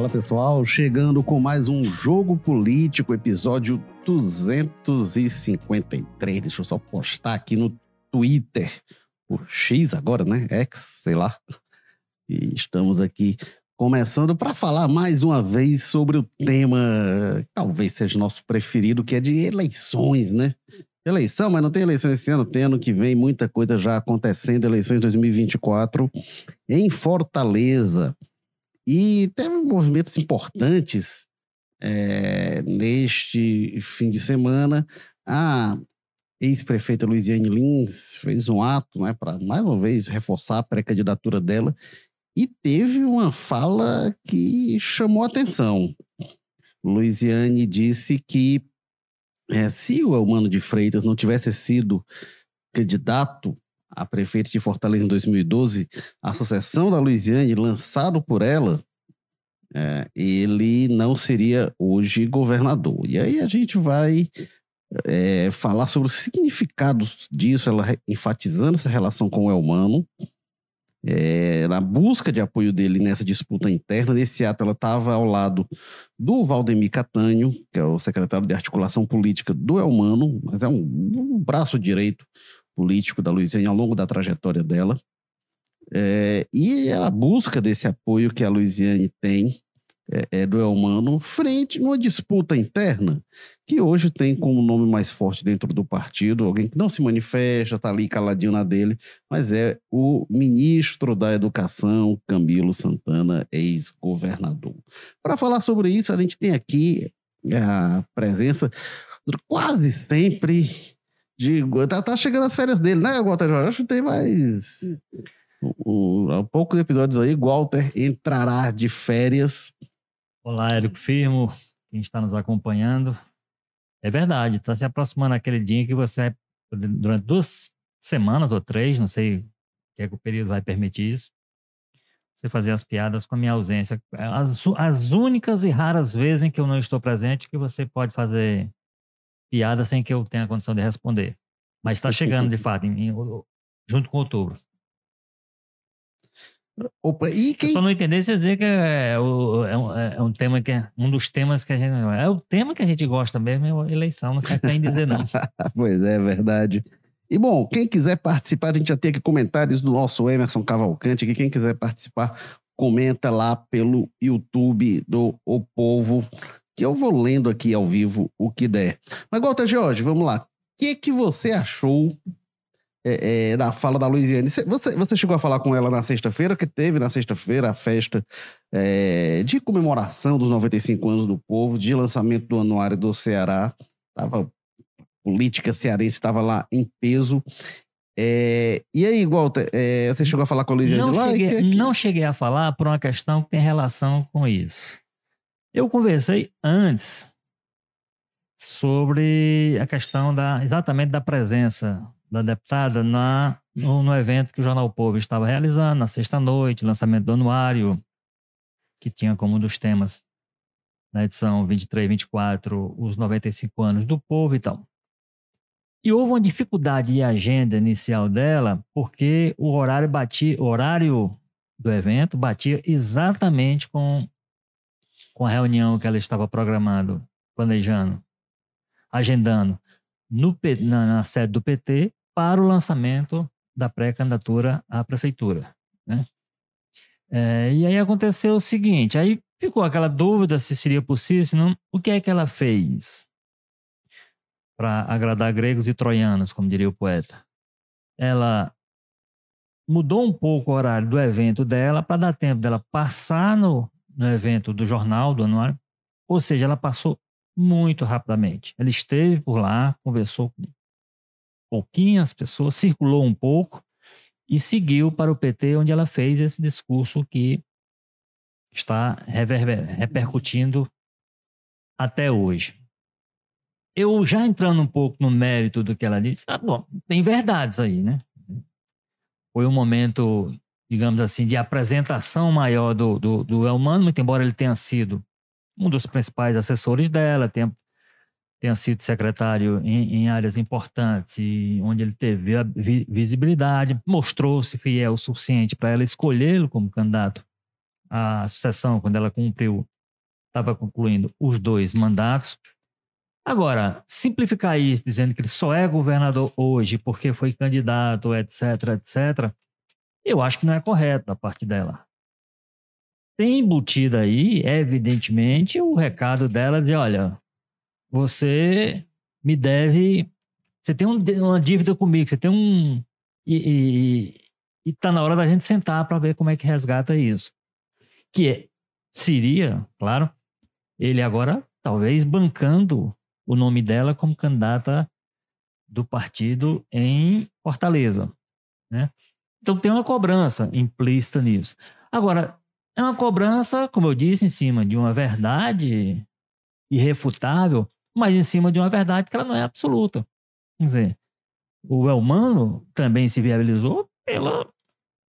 Fala pessoal, chegando com mais um Jogo Político, episódio 253. Deixa eu só postar aqui no Twitter, o X agora, né? X, sei lá. E estamos aqui começando para falar mais uma vez sobre o tema, talvez seja nosso preferido, que é de eleições, né? Eleição, mas não tem eleição esse ano, tem ano que vem, muita coisa já acontecendo, eleições 2024 em Fortaleza. E teve movimentos importantes é, neste fim de semana. A ex-prefeita Luiziane Lins fez um ato né, para, mais uma vez, reforçar a pré-candidatura dela e teve uma fala que chamou atenção. Luiziane disse que é, se o Elmano de Freitas não tivesse sido candidato a prefeito de Fortaleza em 2012, a Associação da Luiziane, lançado por ela, é, ele não seria hoje governador. E aí a gente vai é, falar sobre os significados disso, ela enfatizando essa relação com o Elmano, é, na busca de apoio dele nessa disputa interna. Nesse ato, ela estava ao lado do Valdemir Catanho, que é o secretário de articulação política do Elmano, mas é um, um braço direito político da Luiziane ao longo da trajetória dela. É, e ela busca desse apoio que a Luiziane tem é, é, do Elmano frente numa disputa interna que hoje tem como nome mais forte dentro do partido alguém que não se manifesta, está ali caladinho na dele, mas é o ministro da Educação, Camilo Santana, ex-governador. Para falar sobre isso, a gente tem aqui a presença quase sempre de. Tá, tá chegando as férias dele, né, Walter Jorge? Acho que tem mais. Um, um, poucos episódios aí, Walter entrará de férias. Olá, Érico Firmo, quem está nos acompanhando. É verdade, está se aproximando aquele dia que você vai, durante duas semanas ou três, não sei o que é que o período vai permitir isso, você fazer as piadas com a minha ausência. As, as únicas e raras vezes em que eu não estou presente que você pode fazer piada sem que eu tenha condição de responder. Mas está chegando, de fato, em, em, junto com outubro. Opa, e quem... Eu só não entender se dizer que é, é, um, é, é, um, tema que é um dos temas que a gente. É o tema que a gente gosta mesmo, é a eleição, não sei nem dizer não. pois é, é verdade. E bom, quem quiser participar, a gente já tem aqui comentários do nosso Emerson Cavalcante, que quem quiser participar, comenta lá pelo YouTube do O Povo que eu vou lendo aqui ao vivo o que der. Mas, Walter Jorge, vamos lá. O que, que você achou é, é, da fala da Luiziane? Você, você chegou a falar com ela na sexta-feira, que teve na sexta-feira a festa é, de comemoração dos 95 anos do povo, de lançamento do anuário do Ceará. Tava, a política cearense estava lá em peso. É, e aí, Walter, é, você chegou a falar com a Luiziane não lá? Cheguei, que, que... Não cheguei a falar por uma questão que tem relação com isso. Eu conversei antes sobre a questão da exatamente da presença da deputada na, no, no evento que o Jornal Povo estava realizando, na sexta-noite, lançamento do anuário, que tinha como um dos temas na edição 23 24 os 95 anos do povo e tal. E houve uma dificuldade de agenda inicial dela, porque o horário batia, o horário do evento batia exatamente com com a reunião que ela estava programando, planejando, agendando no, na, na sede do PT para o lançamento da pré-candidatura à prefeitura. Né? É, e aí aconteceu o seguinte, aí ficou aquela dúvida se seria possível, se não, o que é que ela fez para agradar gregos e troianos, como diria o poeta? Ela mudou um pouco o horário do evento dela para dar tempo dela passar no, no evento do jornal, do anuário. Ou seja, ela passou muito rapidamente. Ela esteve por lá, conversou com pouquinhas pessoas, circulou um pouco e seguiu para o PT, onde ela fez esse discurso que está repercutindo até hoje. Eu já entrando um pouco no mérito do que ela disse, ah, bom, tem verdades aí, né? Foi um momento digamos assim, de apresentação maior do, do, do Elmano, muito embora ele tenha sido um dos principais assessores dela, tenha, tenha sido secretário em, em áreas importantes, e onde ele teve a vi, visibilidade, mostrou-se fiel o suficiente para ela escolhê-lo como candidato à sucessão, quando ela cumpriu estava concluindo os dois mandatos. Agora, simplificar isso dizendo que ele só é governador hoje porque foi candidato, etc, etc, eu acho que não é correto da parte dela. Tem embutido aí, evidentemente, o recado dela de, olha, você me deve, você tem um, uma dívida comigo, você tem um... E, e, e tá na hora da gente sentar para ver como é que resgata isso. Que é, seria, claro, ele agora talvez bancando o nome dela como candidata do partido em Fortaleza, né? Então tem uma cobrança implícita nisso. Agora, é uma cobrança, como eu disse, em cima de uma verdade irrefutável, mas em cima de uma verdade que ela não é absoluta. Quer dizer, o Elmano também se viabilizou pela,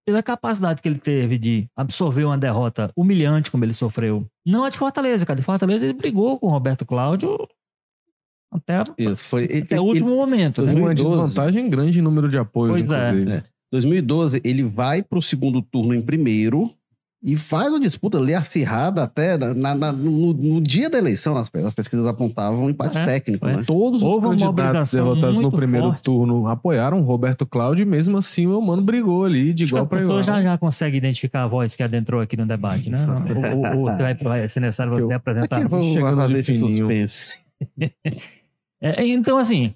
pela capacidade que ele teve de absorver uma derrota humilhante como ele sofreu. Não a de Fortaleza, cara. De Fortaleza ele brigou com o Roberto Cláudio até, Isso, foi, até ele- o último momento, né? Uma 2012. desvantagem grande em número de apoios, Pois é. inclusive. É. 2012, ele vai para o segundo turno em primeiro e faz uma disputa ali acirrada até na- na- no, no dia da eleição. As, as pesquisas apontavam um empate É, técnico, é. né? Todos os Houve uma candidatos derrotados no primeiro forte. turno apoiaram Roberto Cláudio e mesmo assim o Mano brigou ali de Acho igual para igual. já, já conseguem identificar a voz que adentrou aqui no debate, né? Ou, ou, ou vai, vai ser necessário você Eu- apresentar. Aqui, vou chegando fazer de esse suspense. É, então, assim,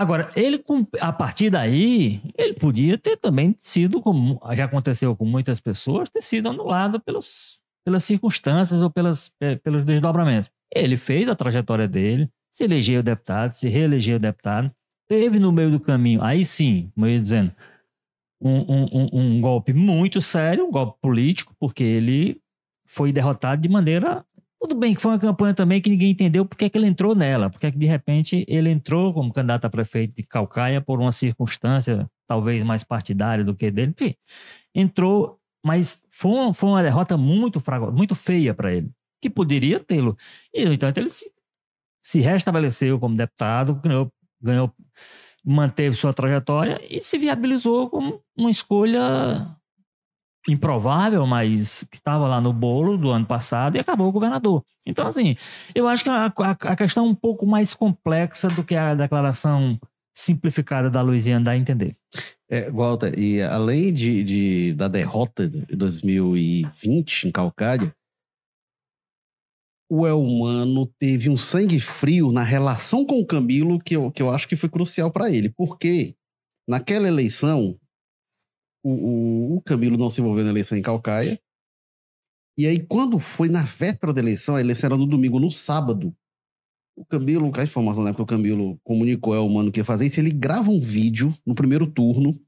agora, ele, a partir daí, ele podia ter também sido, como já aconteceu com muitas pessoas, ter sido anulado pelos, pelas circunstâncias ou pelas, pe- pelos desdobramentos. Ele fez a trajetória dele, se elegeu deputado, se reelegeu deputado, teve no meio do caminho, aí sim, como eu ia dizendo, um- um- um golpe muito sério, um golpe político, porque ele foi derrotado de maneira tudo bem que foi uma campanha também que ninguém entendeu porque é que ele entrou nela, porque é que de repente ele entrou como candidato a prefeito de Calcaia por uma circunstância talvez mais partidária do que dele. Enfim, entrou, mas foi uma, foi uma derrota muito fraca, muito feia para ele, que poderia tê-lo. E, entanto, ele se, se restabeleceu como deputado, ganhou, ganhou, manteve sua trajetória e se viabilizou como uma escolha improvável, mas que estava lá no bolo do ano passado e acabou governador. Então, assim, eu acho que a, a- a questão é um pouco mais complexa do que a declaração simplificada da Louisiana dá a entender. É, Walter, e além de, de- da derrota de 2020 em Calcária, o Elmano teve um sangue frio na relação com o Camilo que eu, que eu acho que foi crucial para ele. Porque naquela eleição, o, o, o Camilo não se envolveu na eleição em Calcaia. E aí, quando foi na véspera da eleição, a eleição era no domingo, no sábado, o Camilo, a informação na época, o Camilo comunicou ao Mano que ia fazer isso, ele grava um vídeo no primeiro turno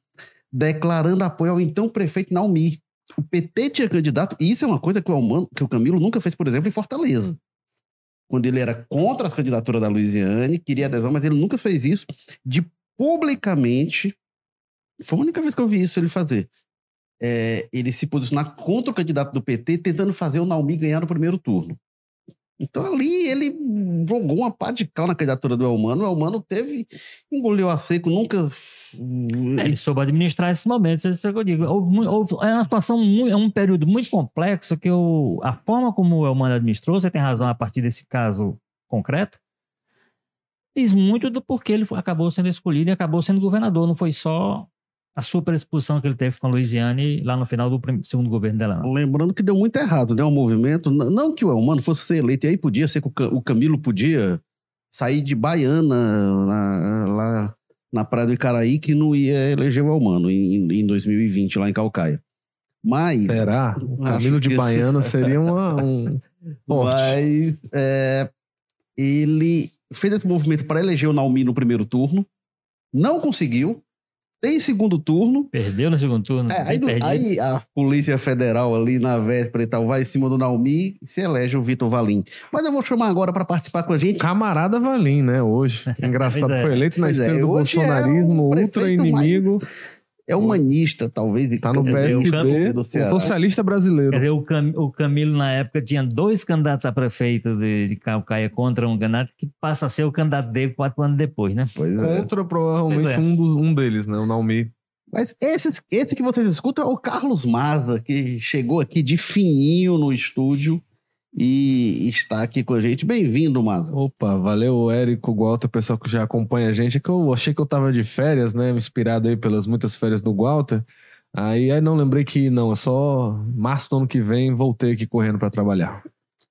declarando apoio ao então prefeito Naumi. O PT tinha candidato, e isso é uma coisa que o, Almano, que o Camilo nunca fez, por exemplo, em Fortaleza. Quando ele era contra as candidaturas da Luiziane, queria adesão, mas ele nunca fez isso de publicamente. Foi a única vez que eu vi isso ele fazer. É, ele se posicionar contra o candidato do PT, tentando fazer o Naumi ganhar no primeiro turno. Então ali ele jogou uma pá de cal na candidatura do Elmano. O Elmano teve, engoliu a seco, nunca. É, ele soube administrar esses momentos, isso é o que eu digo. Houve houve- é uma situação, é um período muito complexo que eu, a forma como o Elmano administrou, você tem razão a partir desse caso concreto, diz muito do porquê ele acabou sendo escolhido e acabou sendo governador. Não foi só a super exposição que ele teve com a Louisiane lá no final do prim- segundo governo dela, não. Lembrando que deu muito errado, né? O movimento. n- Não que o Elmano fosse ser eleito, e aí podia ser que o Ca- o Camilo podia sair de Baiana na- lá na Praia do Icaraí, que não ia eleger o Elmano em, em 2020, lá em Calcaia. Mas. Será? O Camilo de que- Baiana seria uma, um... Mas é, ele fez esse movimento para eleger o Naumi no primeiro turno, não conseguiu. Tem segundo turno. Perdeu no segundo turno. É, aí, do- aí a Polícia Federal ali na véspera e tal vai em cima do Naumi e se elege o Vitor Valim. Mas eu vou chamar agora para participar com a gente. Camarada Valim, né? Hoje. Engraçado, é. foi eleito na é, esquerda do hoje é bolsonarismo, o ultra inimigo. É humanista, talvez. Tá no PSB, do Ceará. socialista brasileiro. Quer dizer, o, Cam- o Camilo, na época, tinha dois candidatos a prefeito de, de Calcaia contra um candidato que passa a ser o candidato dele quatro anos depois, né? Pois é. Contra, provavelmente, Pois é. um, dos- um deles, né? O Naumi. Mas esse, esse que vocês escutam é o Carlos Maza, que chegou aqui de fininho no estúdio e está aqui com a gente. Bem-vindo, Maza. Opa, valeu, Érico, Walter, pessoal que já acompanha a gente. É que eu achei que eu tava de férias, né? Inspirado aí pelas muitas férias do Walter. Aí, aí não lembrei que não, é só março do ano que vem, voltei aqui correndo para trabalhar.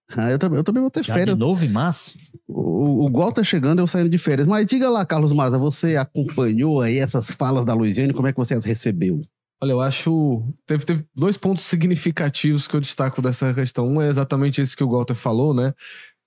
Ah, eu, também, eu também vou ter Já férias. de novo em março? O, o Gol tá chegando, eu saindo de férias. Mas diga lá, Carlos Maza, você acompanhou aí essas falas da Luiziane? Como é que você as recebeu? Olha, eu acho. Teve, teve dois pontos significativos que eu destaco dessa questão. Um é exatamente esse que o Walter falou, né?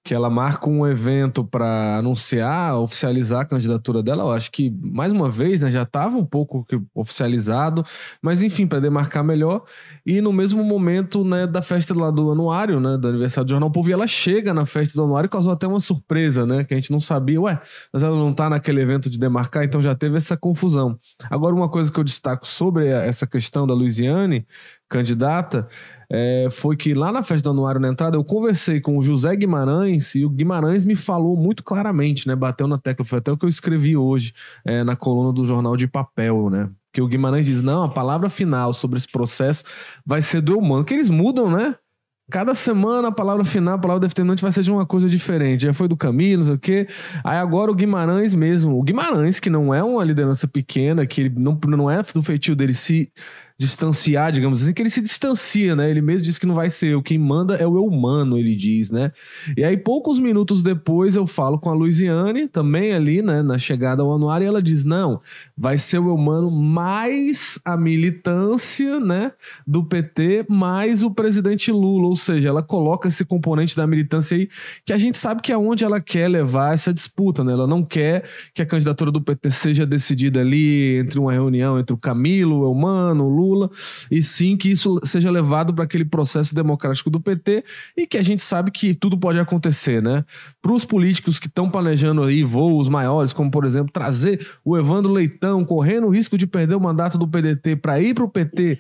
Que ela marca um evento para anunciar, oficializar a candidatura dela. Eu acho que, mais uma vez, né, já estava um pouco oficializado, mas enfim, para demarcar melhor. E no mesmo momento né, da festa lá do anuário, né, do aniversário do Jornal Povo, ela chega na festa do anuário e causou até uma surpresa, né? Que a gente não sabia, ué, mas ela não tá naquele evento de demarcar, então já teve essa confusão. Agora, uma coisa que eu destaco sobre essa questão da Luiziane, candidata, é, foi que lá na festa do anuário na entrada eu conversei com o José Guimarães e o Guimarães me falou muito claramente, né? Bateu na tecla, foi até o que eu escrevi hoje é, na coluna do jornal de papel, né? Que o Guimarães diz: não, a palavra final sobre esse processo vai ser do humano, que eles mudam, né? Cada semana a palavra final, a palavra determinante vai ser de uma coisa diferente. Já foi do Camilo, não sei o quê. Aí agora o Guimarães mesmo. O Guimarães, que não é uma liderança pequena, que não, não é do feitio dele se distanciar, digamos assim, que ele se distancia, né? Ele mesmo diz que não vai ser eu, quem manda é o eu humano, ele diz, né? E aí, poucos minutos depois, eu falo com a Luiziane, também ali, né, na chegada ao anuário, e ela diz: não, vai ser o eu humano mais a militância, né, do PT, mais o presidente Lula, ou seja, ela coloca esse componente da militância aí, que a gente sabe que é onde ela quer levar essa disputa, né? Ela não quer que a candidatura do PT seja decidida ali entre uma reunião entre o Camilo, o Eumano, o Lula, e sim que isso seja levado para aquele processo democrático do PT e que a gente sabe que tudo pode acontecer, né? Para os políticos que estão planejando aí voos maiores, como por exemplo trazer o Evandro Leitão correndo o risco de perder o mandato do PDT para ir para o PT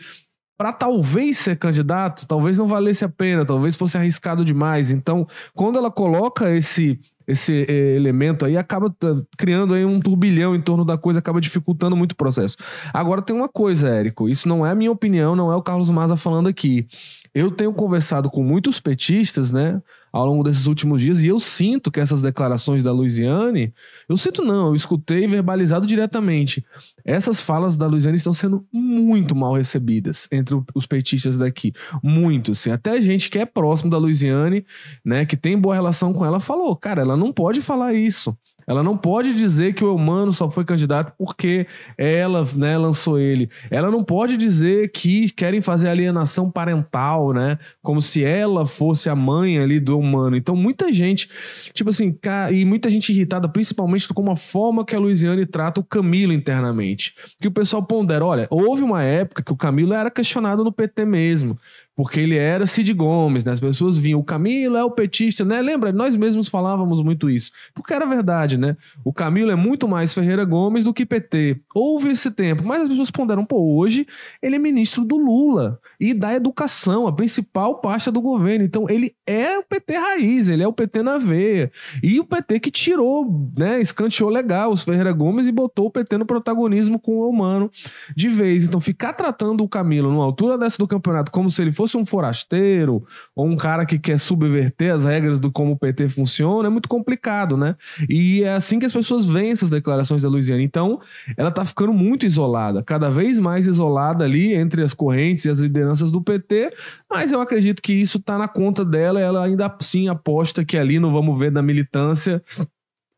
para talvez ser candidato, talvez não valesse a pena, talvez fosse arriscado demais. Então, quando ela coloca esse esse eh, elemento aí acaba criando aí um turbilhão em torno da coisa, acaba dificultando muito o processo. Agora tem uma coisa, Érico, isso não é a minha opinião, não é o Carlos Maza falando aqui. Eu tenho conversado com muitos petistas, né, ao longo desses últimos dias, e eu sinto que essas declarações da Luiziane, eu sinto não, eu escutei verbalizado diretamente. Essas falas da Luiziane estão sendo muito mal recebidas entre os petistas daqui. Muito, assim. Até gente que é próximo da Luiziane, né, que tem boa relação com ela, falou, cara, ela não pode falar isso. Ela não pode dizer que o Eumano só foi candidato porque ela né, lançou ele. Ela não pode dizer que querem fazer alienação parental, né? Como se ela fosse a mãe ali do Eumano. Então, muita gente, tipo assim, e muita gente irritada, principalmente com a forma que a Luiziane trata o Camilo internamente. Que o pessoal pondera, olha, houve uma época que o Camilo era questionado no PT mesmo porque ele era Cid Gomes, né? As pessoas vinham, o Camilo é o petista, né? Lembra? Nós mesmos falávamos muito isso. Porque era verdade, né? O Camilo é muito mais Ferreira Gomes do que PT. Houve esse tempo, mas as pessoas ponderam, pô, hoje ele é ministro do Lula e da educação, a principal pasta do governo. Então ele é o PT raiz, ele é o PT na veia. E o PT que tirou, né? Escanteou legal os Ferreira Gomes e botou o PT no protagonismo com o humano de vez. Então, ficar tratando o Camilo numa altura dessa do campeonato como se ele fosse um forasteiro ou um cara que quer subverter as regras do como o PT funciona é muito complicado, né? E é assim que as pessoas veem essas declarações da Luiziane. Então, ela tá ficando muito isolada, cada vez mais isolada ali entre as correntes e as lideranças do PT, mas eu acredito que isso tá na conta dela, ela ainda assim aposta que ali no vamos ver da militância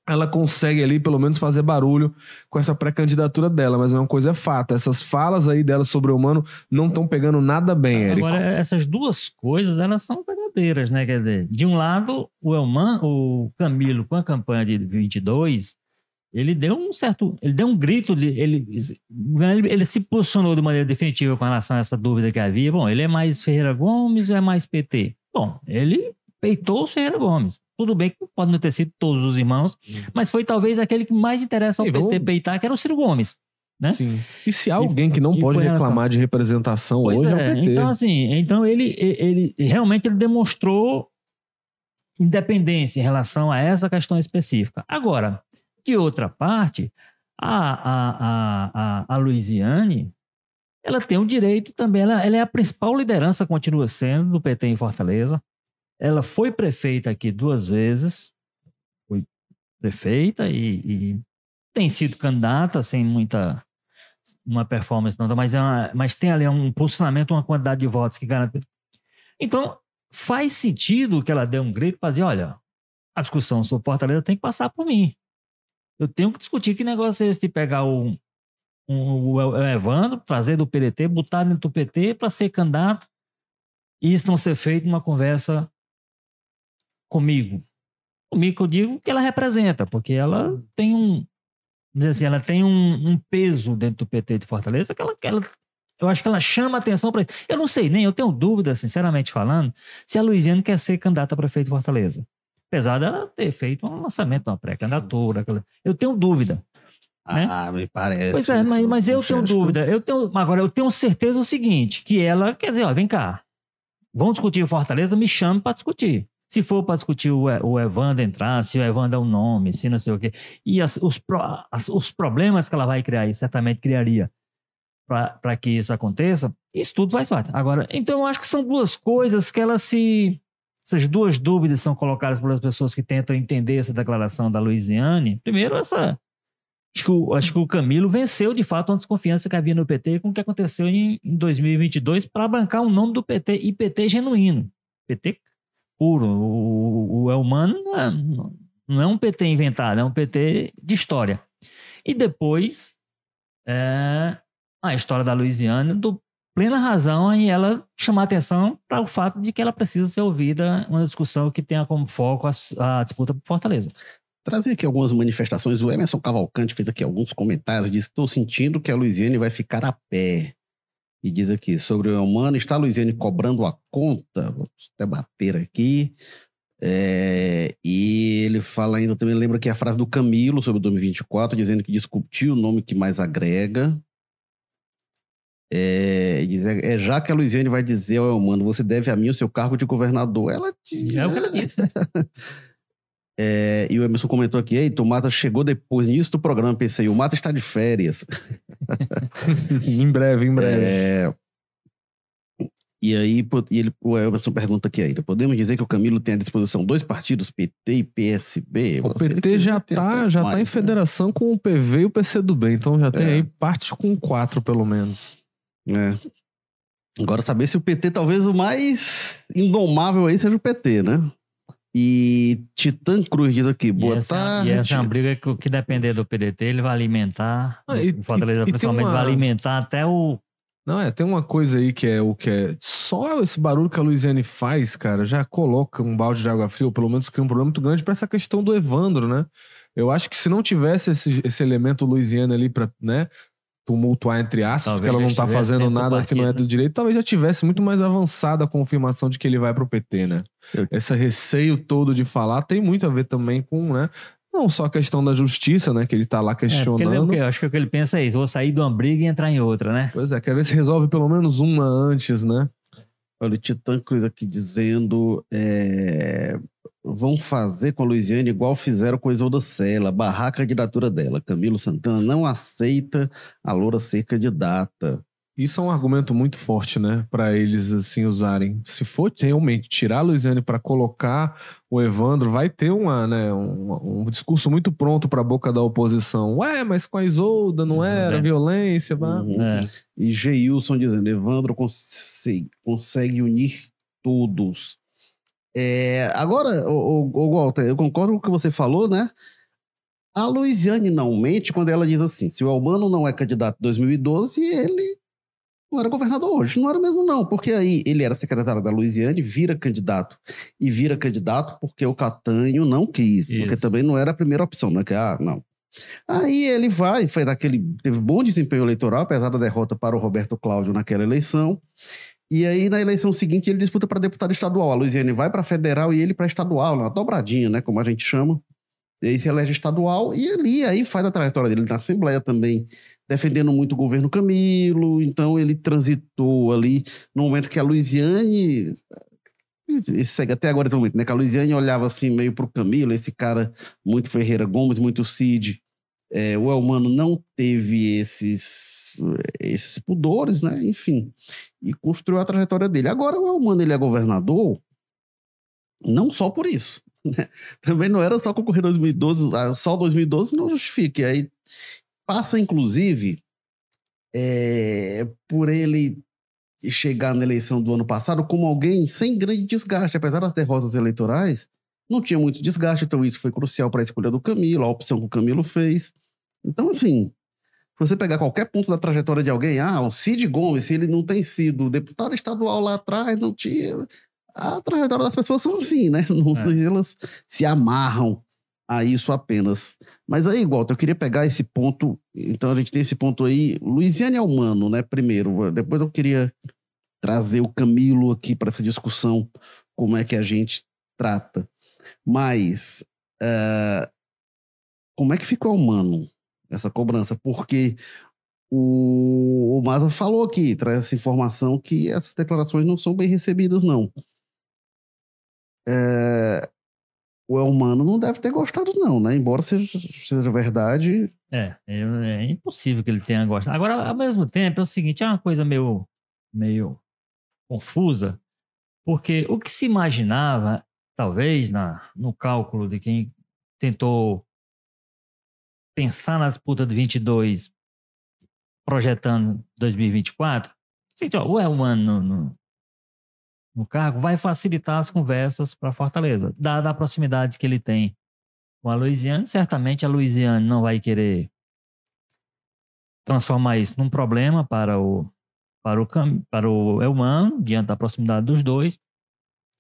ela consegue ali pelo menos fazer barulho com essa pré-candidatura dela, mas uma coisa é fato, essas falas aí dela sobre o humano não estão pegando nada bem. Agora, essas duas coisas, elas são verdadeiras, né? Quer dizer, de um lado, o Elman, o Camilo, com a campanha de 22, ele deu um certo, ele deu um grito, de, ele, ele, ele se posicionou de maneira definitiva com relação a essa dúvida que havia. Bom, ele é mais Ferreira Gomes ou é mais PT? Bom, ele peitou o Ferreira Gomes. Tudo bem que pode não ter sido todos os irmãos, mas foi talvez aquele que mais interessa ao E PT vamos- peitar, que era o Ciro Gomes. né? Sim. E se há alguém que não e pode reclamar de representação Pois hoje é, é, o PT. Então, assim, então ele, ele realmente ele demonstrou independência em relação a essa questão específica. Agora, de outra parte, a, a, a, a, a Luiziane, ela tem o direito também, ela, ela é a principal liderança, continua sendo, do PT em Fortaleza. ela foi prefeita aqui duas vezes, foi prefeita e, e tem sido candidata sem muita uma performance, não, mas, é uma, mas tem ali um posicionamento, uma quantidade de votos que garante. Então, faz sentido que ela dê um grito para dizer: olha, a discussão sobre Fortaleza tem que passar por mim. Eu tenho que discutir que negócio é esse de pegar o, um, o Evandro, trazer do PDT, botar dentro do PT para ser candidato e isso não ser feito numa conversa comigo. Comigo eu digo que ela representa, porque ela tem um, assim, ela tem um, um, peso dentro do PT de Fortaleza que ela, que ela eu acho que ela chama atenção para isso. Eu não sei nem, eu tenho dúvida, sinceramente falando, se a Luiziane quer ser candidata a prefeito de Fortaleza. Apesar dela ter feito um lançamento, uma pré-candidatura. Eu tenho dúvida. Né? Ah, me parece. Pois é, mas, mas eu tenho dúvida. Eu tenho, agora, eu tenho certeza o seguinte: que ela quer dizer, ó, vem cá. Vamos discutir Fortaleza, me chame para discutir. Se for para discutir o, o Evandro entrar, se o Evandro é um nome, se não sei o quê. E as, os, as, os problemas que ela vai criar, e certamente criaria, para que isso aconteça, isso tudo faz parte. Agora, então eu acho que são duas coisas que elas se. Essas duas dúvidas são colocadas pelas pessoas que tentam entender essa declaração da Louisiane. Primeiro, essa. Acho que, o, acho que o Camilo venceu de fato a desconfiança que havia no PT com o que aconteceu em, em 2022 para bancar o nome do PT e PT genuíno. PT puro. O, o Elmano não é, não é um PT inventado, é um PT de história. E depois, é, a história da Louisiana, do plena razão em ela chamar atenção para o fato de que ela precisa ser ouvida uma discussão que tenha como foco a, a disputa por Fortaleza. Trazer aqui algumas manifestações. O Emerson Cavalcante fez aqui alguns comentários. Disse: Estou sentindo que a Luiziane vai ficar a pé. E diz aqui sobre o humano: está a Luiziane cobrando a conta? Vamos debater aqui. É, e ele fala ainda também, lembra que a frase do Camilo sobre o 2024, dizendo que discutiu o nome que mais agrega. É, diz, é, é, já que a Luiziane vai dizer ao Elmano, você deve a mim o seu cargo de governador. Ela diz, É o que ela disse, né? é, e o Emerson comentou aqui, eita, o Mata chegou depois nisso do programa, pensei, o Mata está de férias. em breve, em breve. É, e aí, e ele, o Emerson pergunta aqui ainda: podemos dizer que o Camilo tem à disposição dois partidos, PT e PSB? O PT já está já tá em né? federação com o PV e o PCdoB, então já tem é. aí parte com quatro, pelo menos. É. Agora saber se o PT, talvez o mais indomável aí seja o PT, né? E Titã Cruz diz aqui, boa e essa, tarde. E essa é uma briga que o que depender do PDT, ele vai alimentar. Ah, e, o Fortaleza, e, principalmente, uma... vai alimentar até o. Não, é, tem uma coisa aí que é o que é. Só esse barulho que a Luiziane faz, cara, já coloca um balde de água fria, ou pelo menos cria um problema muito grande para essa questão do Evandro, né? Eu acho que se não tivesse esse, esse elemento Luiziane ali para, né, tumultuar entre aspas, talvez porque ela não tá fazendo nada partido, que não é do né? direito, talvez já tivesse muito mais avançada a confirmação de que ele vai pro PT, né? Eu... Esse receio todo de falar tem muito a ver também com, né? Não só a questão da justiça, né? Que ele tá lá questionando. É, ele, acho que o que ele pensa é isso: vou sair de uma briga e entrar em outra, né? Pois é, quer ver se resolve pelo menos uma antes, né? Olha, o Titã Cruz aqui dizendo: é, vão fazer com a Luiziane igual fizeram com a Isolda Sela, barrar a candidatura dela. Camilo Santana não aceita a Loura ser candidata. Isso é um argumento muito forte, né, para eles assim usarem. Se for realmente tirar a Luiziane para colocar o Evandro, vai ter uma, né, um, um discurso muito pronto para a boca da oposição. Ué, mas com a Isolda não uhum, era é. violência, uhum. é. E Geilson dizendo, Evandro consegue, consegue unir todos. É, agora, o, o, Walter, eu concordo com o que você falou, né? A Luiziane não mente quando ela diz assim: se o Albano não é candidato em 2012, ele não era governador hoje. Não era mesmo, não, porque aí ele era secretário da Luiziane, vira candidato. E vira candidato porque o Catanho não quis, Isso. porque também não era a primeira opção, né? Que, ah, não. Aí ele vai, foi daquele. Teve bom desempenho eleitoral, apesar da derrota para o Roberto Cláudio naquela eleição. E aí, na eleição seguinte, ele disputa para deputado estadual. A Luiziane vai para federal e ele para estadual, uma dobradinha, né? Como a gente chama. E aí se elege estadual e ali aí faz a trajetória dele na Assembleia também, defendendo muito o governo Camilo. Então ele transitou ali no momento que a Luiziane. Segue até agora esse momento, né? Que a Luiziane olhava assim meio para o Camilo, esse cara muito Ferreira Gomes, muito Cid. É, o Elmano não teve esses, esses pudores, né? Enfim, e construiu a trajetória dele. Agora o Elmano ele é governador, Não só por isso. Né? Também não era só concorrer 2012, ah, só 2012 não justifique. Aí passa, inclusive, é, por ele chegar na eleição do ano passado como alguém sem grande desgaste, apesar das derrotas eleitorais, não tinha muito desgaste, então isso foi crucial para a escolha do Camilo, a opção que o Camilo fez. Então, assim, se você pegar qualquer ponto da trajetória de alguém, ah, o Cid Gomes, se ele não tem sido deputado estadual lá atrás, não tinha. A trajetória das pessoas são assim, né? Não, É. Elas se amarram a isso apenas. Mas aí, Walter, eu queria pegar esse ponto. Então a gente tem esse ponto aí. Luiziane Almano, né? Primeiro. Depois eu queria trazer o Camilo aqui para essa discussão, como é que a gente trata. Mas eh, como é que ficou humano essa cobrança? Porque o, o Maza falou aqui, traz essa informação que essas declarações não são bem recebidas, não. É, o Elmano não deve ter gostado, não, né? Embora seja, seja verdade. É, é, é impossível que ele tenha gostado. Agora, ao mesmo tempo, é o seguinte, é uma coisa meio, meio confusa, porque o que se imaginava, talvez, na, no cálculo de quem tentou pensar na disputa de 22, projetando 2024, seguinte, ó, o Elman no, no, no cargo vai facilitar as conversas para Fortaleza, dada a proximidade que ele tem com a Louisiana, certamente a Louisiana não vai querer transformar isso num problema para o para o para o Elman diante da proximidade dos dois.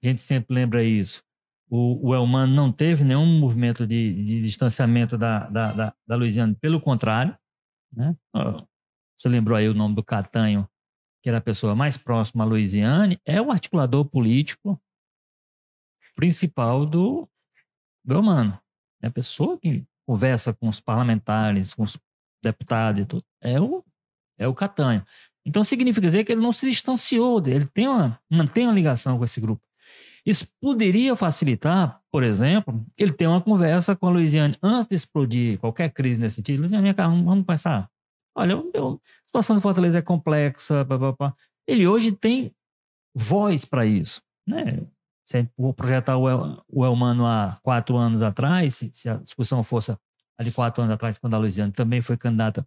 A gente sempre lembra isso. O, o Elman não teve nenhum movimento de, de distanciamento da, da, da, da Louisiana, pelo contrário. Né? Você lembrou aí o nome do Catanho, que era a pessoa mais próxima à Louisiane, é o articulador político principal do, do Elmano. É a pessoa que conversa com os parlamentares, com os deputados e tudo. É o, é o Catanho. Então significa dizer que ele não se distanciou ele tem uma, mantém uma ligação com esse grupo. Isso poderia facilitar, por exemplo, ele ter uma conversa com a Luiziane antes de explodir qualquer crise nesse sentido. Luiziane, vamos, vamos conversar. Olha, eu- a situação de Fortaleza é complexa, ele hoje tem voz para isso. Né? Se a gente projetar o, El, o Elmano há quatro anos atrás, se, se a discussão fosse a de quatro anos atrás, quando a Luiziane também foi candidata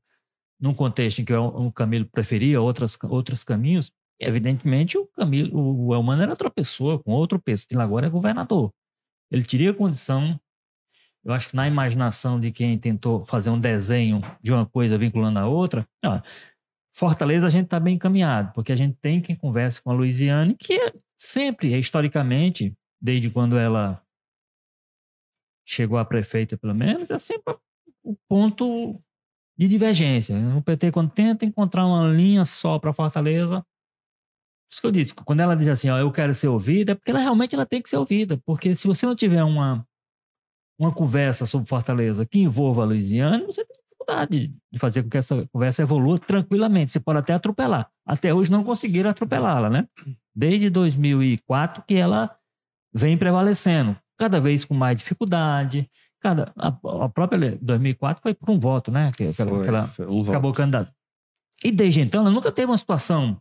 num contexto em que o Camilo preferia outras, outros caminhos, evidentemente o Camilo, o, Elmano era outra pessoa, com outro peso. Ele agora é governador. Ele teria condição, eu acho que na imaginação de quem tentou fazer um desenho de uma coisa vinculando a outra, ó, Fortaleza a gente está bem encaminhado, porque a gente tem quem converse com a Luiziane, que é sempre, é historicamente, desde quando ela chegou a prefeita, pelo menos, é sempre o ponto de divergência. O PT, quando tenta encontrar uma linha só para Fortaleza, por isso que eu disse, quando ela diz assim, ó, eu quero ser ouvida, é porque ela realmente ela tem que ser ouvida, porque se você não tiver uma, uma conversa sobre Fortaleza que envolva a Louisiana, você tem dificuldade de fazer com que essa conversa evolua tranquilamente. Você pode até atropelar. Até hoje não conseguiram atropelá-la, né? Desde 2004 que ela vem prevalecendo, cada vez com mais dificuldade. Cada, a, a própria 2004 foi por um voto, né? Que, Foi- que ela foi um voto. acabou candidata. E desde então, ela nunca teve uma situação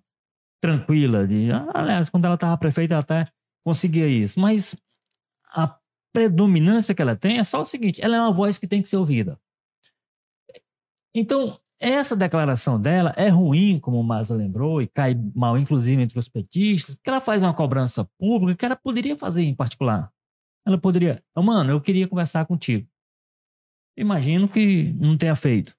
tranquila. De, ah, aliás, quando ela estava prefeita, ela até conseguia isso. Mas a predominância que ela tem é só o seguinte: ela é uma voz que tem que ser ouvida. Então, essa declaração dela é ruim, como o Maza lembrou, e cai mal, inclusive, entre os petistas, porque ela faz uma cobrança pública que ela poderia fazer em particular. Ela poderia, "Ô, mano, eu queria conversar contigo. Imagino que não tenha feito.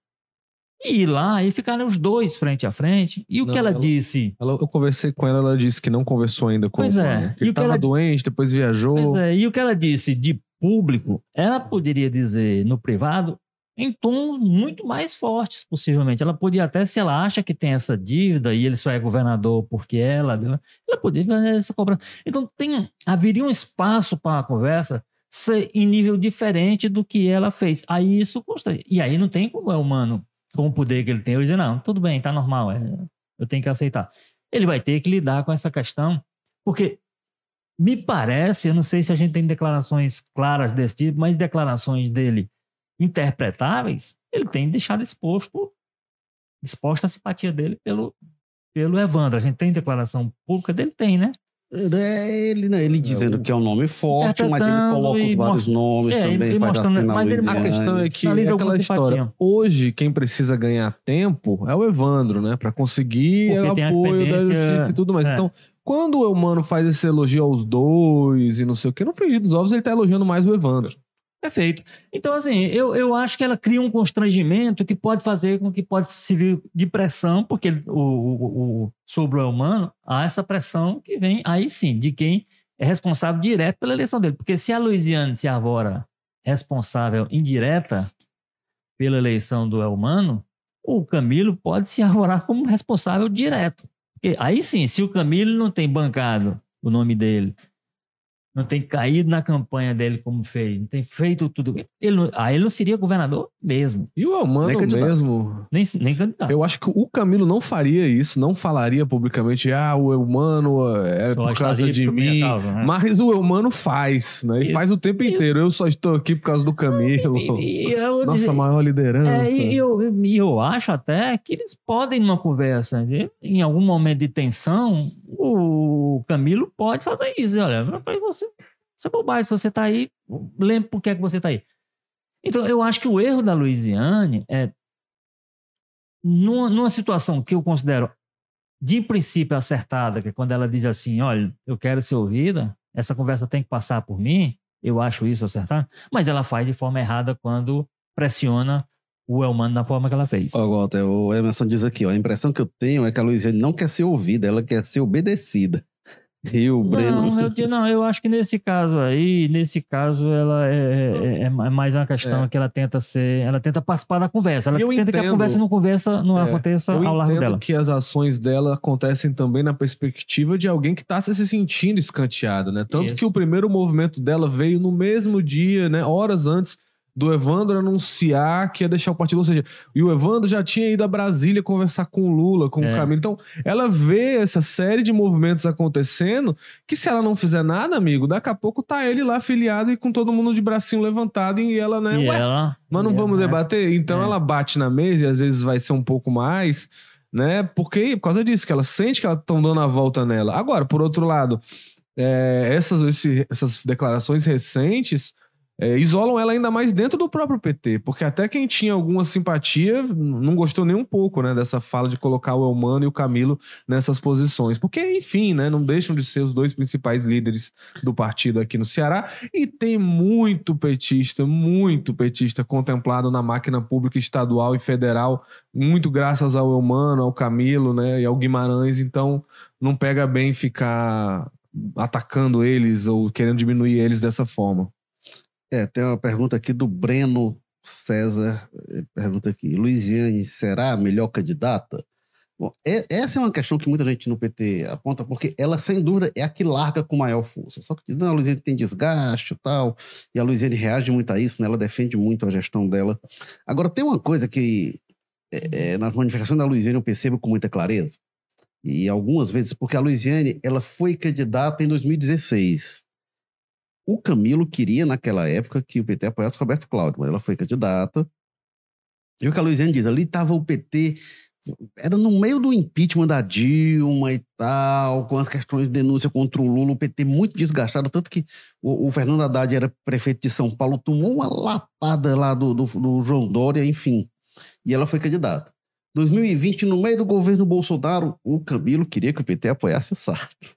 E ir lá e ficarem os dois frente a frente. E o Não, que ela, ela- disse? Ela- eu conversei com ela, ela disse que não conversou ainda com Pois o é, Mano, que e ele o que estava disse- doente, depois viajou. Pois é, e o que ela disse de público, ela poderia dizer no privado em tons muito mais fortes, possivelmente. Ela podia até, se ela acha que tem essa dívida e ele só é governador porque ela, deu- ela poderia fazer essa cobrança. Então, tem, haveria um espaço para a conversa ser em nível diferente do que ela fez. Aí isso custa. E aí não tem como é humano, com o poder que ele tem, eu dizer, não, tudo bem, tá normal, é, eu tenho que aceitar. Ele vai ter que lidar com essa questão, porque me parece, eu não sei se a gente tem declarações claras desse tipo, mas declarações dele interpretáveis, ele tem deixado exposto, exposta a simpatia dele pelo, pelo Evandro. A gente tem declaração pública dele? Tem, né? É ele, né? ele dizendo o- que é um nome forte, mas ele coloca os vários mostra- nomes é, também, faz mostrando- mas ele- A questão é que é aquela história. simpatia. Hoje, quem precisa ganhar tempo é o Evandro, né? Pra conseguir Porque o apoio da justiça e tudo mais. é. Então, quando o Eumano faz esse elogio aos dois e não sei o que, no frigir dos ovos ele tá elogiando mais o Evandro. Perfeito. Então, assim, eu, eu acho que ela cria um constrangimento que pode fazer com que pode servir de pressão, porque o, o, o- sobre o humano há essa pressão que vem, aí sim, de quem é responsável direto pela eleição dele. Porque se a Luiziane se arvora responsável indireta pela eleição do Elmano, o Camilo pode se arvorar como responsável direto. Porque aí sim, se o Camilo não tem bancado o nome dele, não tem caído na campanha dele como fez, não tem feito tudo, ele não- aí ele não seria governador mesmo, E o Eumano Nem mesmo. nem, nem candidato. Eu acho que o Camilo não faria isso, não falaria publicamente, ah, o Eumano é Só por causa de mim. causa, né? Mas o Eumano faz, né? E E- faz o tempo inteiro. Eu só estou aqui por causa do Camilo. E- e eu- Nossa maior liderança. É, e eu, e eu acho até que eles podem, numa conversa, né? em algum momento de tensão, o Camilo pode fazer isso. Olha, rapaz, você, você é bobagem, se você tá aí, lembre por que, é que você tá aí. Então, eu acho que o erro da Luiziane é, numa, numa situação que eu considero de princípio acertada, que é quando ela diz assim, olha, eu quero ser ouvida, essa conversa tem que passar por mim, eu acho isso acertado, mas ela faz de forma errada quando pressiona o Elmano da forma que ela fez. Ó, Walter, o Emerson diz aqui, ó, a impressão que eu tenho é que a Luiziane não quer ser ouvida, ela quer ser obedecida. E o Breno... Não, eu, não, eu acho que nesse caso aí, nesse caso, ela é, é- é mais uma questão É. que ela tenta ser, ela tenta participar da conversa, ela Eu tenta que a entendo. conversa não conversa, não É, aconteça Eu ao largo entendo dela. que as ações dela acontecem também na perspectiva de alguém que está se sentindo escanteado, né? Tanto Isso. que o primeiro movimento dela veio no mesmo dia, né? Horas antes do Evandro anunciar que ia deixar o partido. Ou seja, e o Evandro já tinha ido a Brasília conversar com o Lula, com É. o Camilo. Então, ela vê essa série de movimentos acontecendo que se ela não fizer nada, amigo, daqui a pouco tá ele lá afiliado e com todo mundo de bracinho levantado e ela, né? E Ué, ela, mas não e vamos ela- debater? Então É. ela bate na mesa e às vezes vai ser um pouco mais, né? Porque por causa disso, que ela sente que ela estão dando a volta nela. Agora, por outro lado, é, essas, esse- essas declarações recentes é, isolam ela ainda mais dentro do próprio PT, porque até quem tinha alguma simpatia não gostou nem um pouco, né, dessa fala de colocar o Elmano e o Camilo nessas posições, porque enfim, né, não deixam de ser os dois principais líderes do partido aqui no Ceará. E tem muito petista, muito petista contemplado na máquina pública estadual e federal, muito graças ao Elmano, ao Camilo, né, e ao Guimarães, então não pega bem ficar atacando eles ou querendo diminuir eles dessa forma. É, tem uma pergunta aqui do Breno César. Ele Pergunta aqui: Luiziane será a melhor candidata? Bom, é- essa é uma questão que muita gente no PT aponta, porque ela, sem dúvida, é a que larga com maior força. Só que diz, não, a Luiziane tem desgaste e tal, e a Luiziane reage muito a isso, né? ela defende muito a gestão dela. Agora, tem uma coisa que é, é, nas manifestações da Luiziane eu percebo com muita clareza, e algumas vezes, porque a Luiziane ela foi candidata em 2016. O Camilo queria, naquela época, que o PT apoiasse Roberto Cláudio, mas ela foi candidata. E o que a Luiziane diz, ali estava o PT, era no meio do impeachment da Dilma e tal, com as questões de denúncia contra o Lula, o PT muito desgastado, tanto que o, o Fernando Haddad era prefeito de São Paulo, tomou uma lapada lá do, do, do João Dória, enfim, e ela foi candidata. 2020, no meio do governo Bolsonaro, o Camilo queria que o PT apoiasse o Sarto.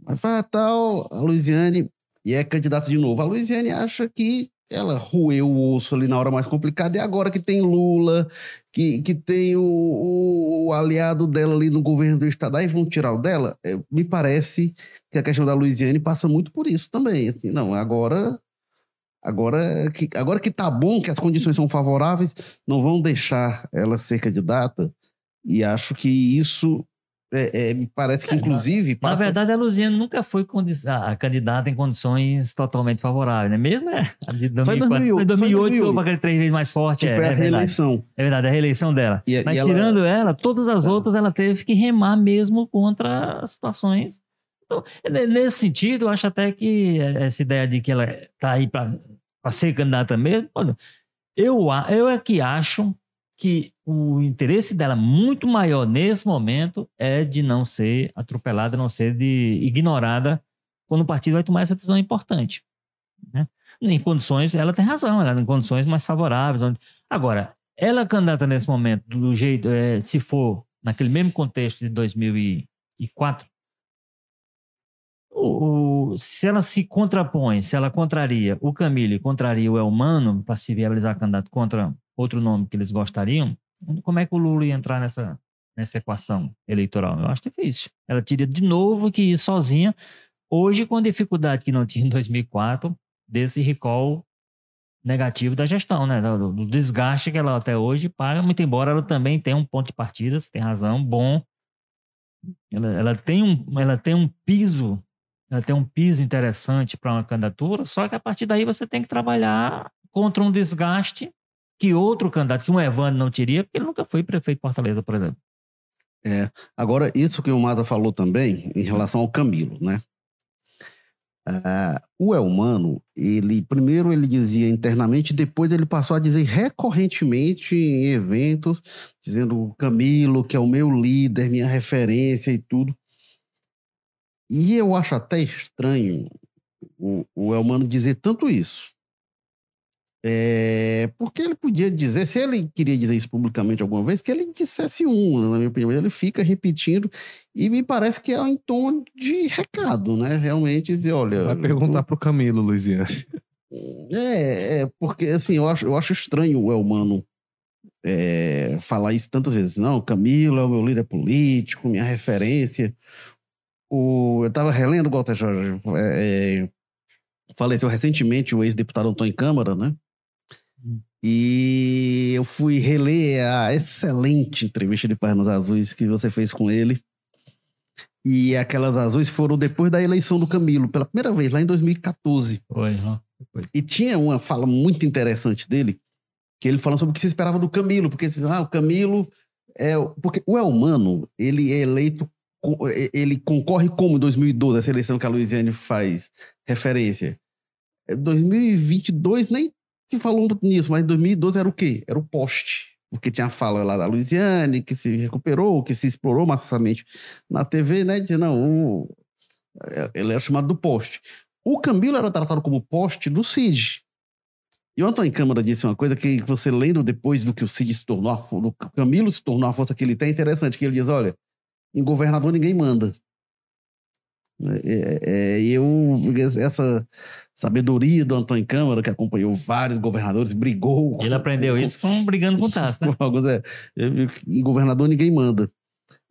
Mas vai tal, a Luiziane e é candidata de novo. A Luiziane acha que ela roeu o osso ali na hora mais complicada, e agora que tem Lula, que, que tem o, o- o aliado dela ali no governo do estado, aí vão tirar o dela, é, me parece que a questão da Luiziane passa muito por isso também. Assim, não, agora. Agora que, agora que tá bom, que as condições são favoráveis, não vão deixar ela ser candidata. E acho que isso é, é, me parece que, É, inclusive, Na passa verdade, a Luziane nunca foi condi- a candidata em condições totalmente favoráveis, né? Mesmo é, de 2004, Só em 2008, foi só em 2008 que 2008. houve aquele três vezes mais forte. É, foi a é verdade. reeleição. É verdade, a reeleição dela. E, Mas e ela- tirando ela, todas as Tá. outras ela teve que remar mesmo contra as situações. Então, ne- nesse sentido, eu acho até que essa ideia de que ela tá aí para ser candidata mesmo, eu, eu é que acho que o interesse dela muito maior nesse momento é de não ser atropelada, não ser de, ignorada quando o partido vai tomar essa decisão importante. Né? Em condições, ela tem razão, ela em condições mais favoráveis. Onde... Agora, ela candidata nesse momento, do jeito, é, se for naquele mesmo contexto de 2004, o, o, se ela se contrapõe, se ela contraria o Camille contraria o Elmano para se viabilizar candidato contra outro nome que eles gostariam, como é que o Lula ia entrar nessa, nessa equação eleitoral? Eu acho difícil. Ela teria de novo que ir sozinha, hoje com a dificuldade que não tinha em 2004, desse recall negativo da gestão, né? Do, do, desgaste que ela até hoje paga, muito embora ela também tenha um ponto de partida, você tem razão, bom. Ela, ela, tem, um, ela tem um piso, ela tem um piso interessante para uma candidatura, só que a partir daí você tem que trabalhar contra um desgaste que outro candidato, que um Evandro não teria, porque ele nunca foi prefeito de Fortaleza, por exemplo. É. Agora, isso que o Mata falou também, em relação ao Camilo, né? Uh, o Elmano, ele primeiro ele dizia internamente, depois ele passou a dizer recorrentemente em eventos, dizendo Camilo, que é o meu líder, minha referência e tudo. E eu acho até estranho o, o Elmano dizer tanto isso. É, porque ele podia dizer, se ele queria dizer isso publicamente alguma vez, que ele dissesse um, na minha opinião. Ele fica repetindo e me parece que é em tom de recado, né? Realmente dizer, olha. Vai perguntar pro Camilo, Luiziane. É, é, porque assim, eu acho, eu acho estranho o Elmano é, falar isso tantas vezes. Não, Camilo é o meu líder político, minha referência. O, eu tava relendo o Walter Jorge. É, faleceu recentemente o ex-deputado Antônio Câmara, né? E eu fui reler a excelente entrevista de Pernas Azuis que você fez com ele. E aquelas azuis foram depois da eleição do Camilo, pela primeira vez, lá em 2014. Foi, huh? E tinha uma fala muito interessante dele, que ele falando sobre o que se esperava do Camilo, porque ah, o Camilo é. Porque o Elmano, ele é eleito. Ele concorre como em 2012, essa eleição que a Luiziane faz referência. 2022 é, nem se falou nisso, mas em 2012 era o quê? Era o poste. Porque tinha a fala lá da Luiziane, que se recuperou, que se explorou maciçamente na TV, né? Dizendo, não, o... É, ele era chamado do poste. O Camilo era tratado como poste do Cid. E o Antônio Câmara disse uma coisa que você lendo depois do que o Cid se tornou, do Camilo se tornou a força que ele tem, é interessante, que ele diz, olha, em governador ninguém manda. É, é, eu, essa sabedoria do Antônio Câmara, que acompanhou vários governadores, brigou. Ele aprendeu com, isso com, brigando com o Tasso, né? alguns, é, em governador ninguém manda.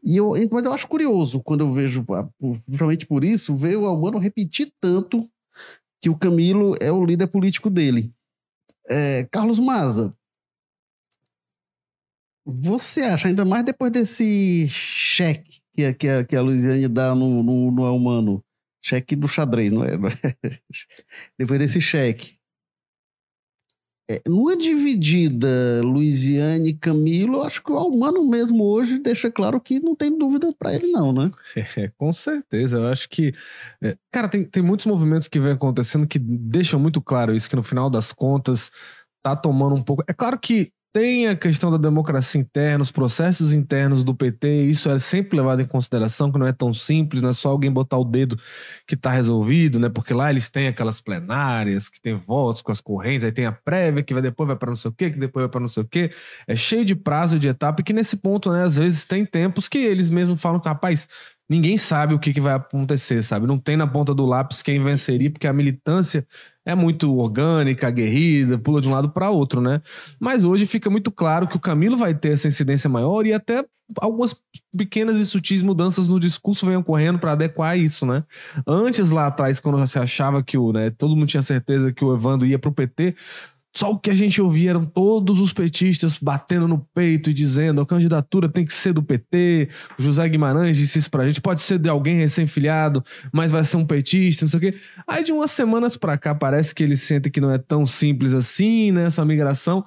E eu, mas eu acho curioso quando eu vejo, justamente por isso, ver o Albano repetir tanto que o Camilo é o líder político dele. É, Carlos Maza, você acha, ainda mais depois desse cheque que, que, a, que a Luiziane dá no, no, no Humano. Cheque do xadrez, não é? Depois desse cheque. É, numa dividida Luiziane e Camilo, acho que o Almano mesmo hoje deixa claro que não tem dúvida para ele, não, né? É, com certeza. Eu acho que. É, cara, tem, tem muitos movimentos que vem acontecendo que deixam muito claro isso, que no final das contas tá tomando um pouco. É claro que tem a questão da democracia interna, os processos internos do PT, isso é sempre levado em consideração, que não é tão simples, não é só alguém botar o dedo que está resolvido, né? Porque lá eles têm aquelas plenárias que tem votos com as correntes, aí tem a prévia que vai depois vai para não sei o quê, que depois vai para não sei o quê. É cheio de prazo de etapa e que nesse ponto, né, às vezes tem tempos que eles mesmos falam que, rapaz, ninguém sabe o que, que vai acontecer, sabe? Não tem na ponta do lápis quem venceria, porque a militância é muito orgânica, aguerrida, pula de um lado para outro, né? Mas hoje fica muito claro que o Camilo vai ter essa incidência maior e até algumas pequenas e sutis mudanças no discurso vêm ocorrendo para adequar isso, né? Antes lá atrás, quando você achava que o, né, todo mundo tinha certeza que o Evandro ia pro PT, só o que a gente ouvia eram todos os petistas batendo no peito e dizendo a candidatura tem que ser do PT. O José Guimarães disse isso pra gente. Pode ser de alguém recém-filiado, mas vai ser um petista, não sei o quê. Aí de umas semanas pra cá parece que eles sentem que não é tão simples assim, né? Essa migração.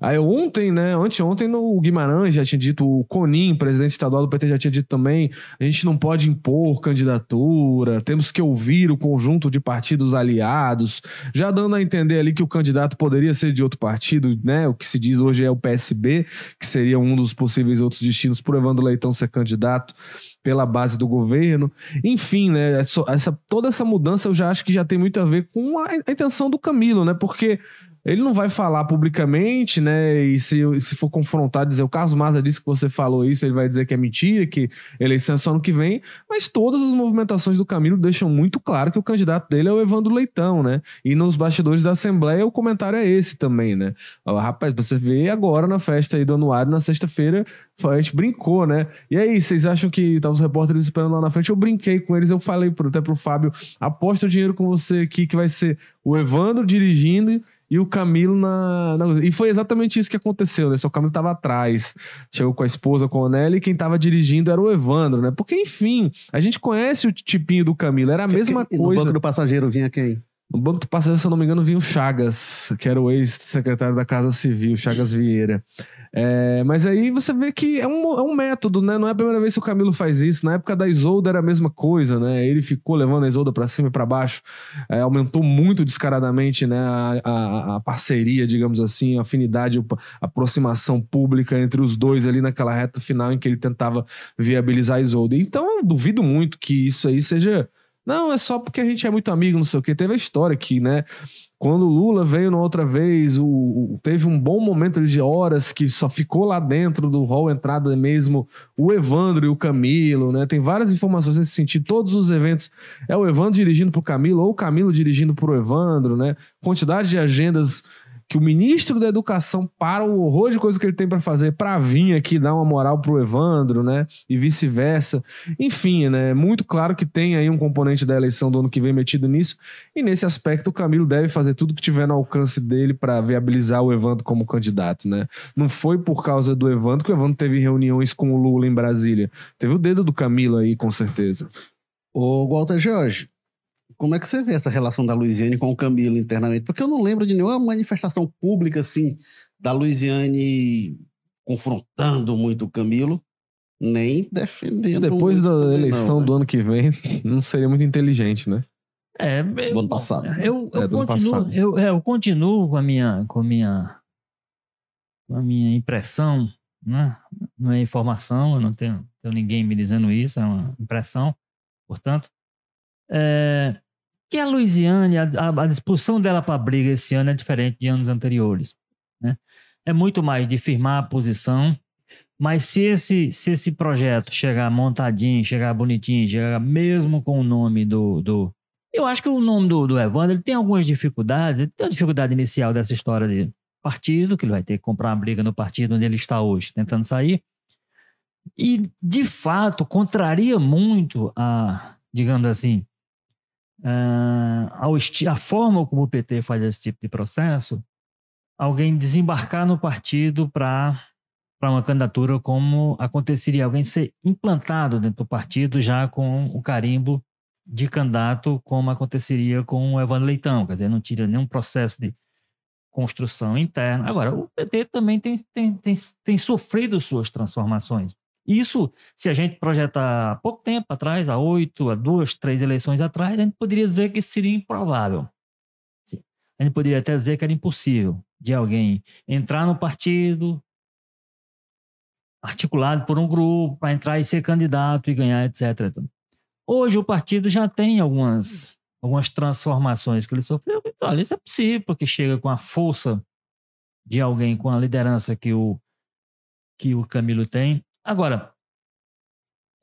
Aí ontem, né? Anteontem, o Guimarães já tinha dito, o Conim, presidente estadual do PT, já tinha dito também: a gente não pode impor candidatura, temos que ouvir o conjunto de partidos aliados, já dando a entender ali que o candidato poderia ser de outro partido, né? O que se diz hoje é o PSB, que seria um dos possíveis outros destinos por Evandro Leitão ser candidato pela base do governo. Enfim, né? Essa, toda essa mudança eu já acho que já tem muito a ver com a intenção do Camilo, né? Porque ele não vai falar publicamente, né? E se, se for confrontado, dizer o Carlos Maza disse que você falou isso, ele vai dizer que é mentira, que eleição é só no que vem. Mas todas as movimentações do Camilo deixam muito claro que o candidato dele é o Evandro Leitão, né? E nos bastidores da Assembleia o comentário é esse também, né? Rapaz, você vê agora na festa aí do anuário, na sexta-feira, a gente brincou, né? E aí, vocês acham que estavam os repórteres esperando lá na frente? Eu brinquei com eles, eu falei até pro Fábio: aposta o dinheiro com você aqui, que vai ser o Evandro dirigindo e o Camilo na, na, E foi exatamente isso que aconteceu, né? Só o Camilo tava atrás. Chegou com a esposa, com a Nelly, e quem tava dirigindo era o Evandro, né? Porque, enfim, a gente conhece o tipinho do Camilo, era a mesma que, coisa. No banco do passageiro vinha quem? No banco do passageiro, se eu não me engano, vinha o Chagas, que era o ex-secretário da Casa Civil, Chagas Vieira. É, mas aí você vê que é um, é um método, né? Não é a primeira vez que o Camilo faz isso. Na época da Isolda era a mesma coisa, né? Ele ficou levando a Isolda para cima e para baixo. É, aumentou muito descaradamente né? A, a, a, parceria, digamos assim, a afinidade, a aproximação pública entre os dois ali naquela reta final em que ele tentava viabilizar a Isolda. Então eu duvido muito que isso aí seja. Não, é só porque a gente é muito amigo, não sei o quê. Teve a história aqui, né? Quando o Lula veio na outra vez, o, o, teve um bom momento de horas que só ficou lá dentro do hall entrada mesmo o Evandro e o Camilo, né? Tem várias informações nesse sentido. Todos os eventos é o Evandro dirigindo para o Camilo ou o Camilo dirigindo para o Evandro, né? Quantidade de agendas que o ministro da Educação, para o horror de coisas que ele tem para fazer, para vir aqui dar uma moral pro Evandro, né? E vice-versa. Enfim, né? É muito claro que tem aí um componente da eleição do ano que vem metido nisso. E nesse aspecto, o Camilo deve fazer tudo que tiver no alcance dele para viabilizar o Evandro como candidato, né? Não foi por causa do Evandro que o Evandro teve reuniões com o Lula em Brasília. Teve o dedo do Camilo aí, com certeza. Ô, Walter Jorge, como é que você vê essa relação da Luiziane com o Camilo internamente? Porque eu não lembro de nenhuma manifestação pública assim da Luiziane confrontando muito o Camilo, nem defendendo. Depois da eleição não, né? do ano que vem, não seria muito inteligente, né? É, eu, do ano passado. Eu, eu, é, continuo, eu, é, eu continuo com a minha, com a minha, com a minha impressão, né? não é informação, eu não tenho, tenho ninguém me dizendo isso, é uma impressão, portanto, é, que a Louisiane, a, a disposição dela para a briga esse ano é diferente de anos anteriores. Né? É muito mais de firmar a posição, mas se esse, se esse projeto chegar montadinho, chegar bonitinho, chegar mesmo com o nome do. do eu acho que o nome do, do Evandro ele tem algumas dificuldades. Ele tem a dificuldade inicial dessa história de partido, que ele vai ter que comprar uma briga no partido onde ele está hoje, tentando sair. E, de fato, contraria muito a, digamos assim, uh, a forma como o PT faz esse tipo de processo, alguém desembarcar no partido para para uma candidatura como aconteceria alguém ser implantado dentro do partido já com o carimbo de candidato como aconteceria com o Evandro Leitão, quer dizer, não tira nenhum processo de construção interna. Agora, o PT também tem, tem, tem, tem sofrido suas transformações. Isso, se a gente projetar há pouco tempo atrás, há oito, há duas, três eleições atrás, a gente poderia dizer que seria improvável. A gente poderia até dizer que era impossível de alguém entrar no partido, articulado por um grupo, para entrar e ser candidato e ganhar, etc. Hoje o partido já tem algumas, algumas transformações que ele sofreu. Olha, isso é possível, porque chega com a força de alguém com a liderança que o, que o Camilo tem. Agora,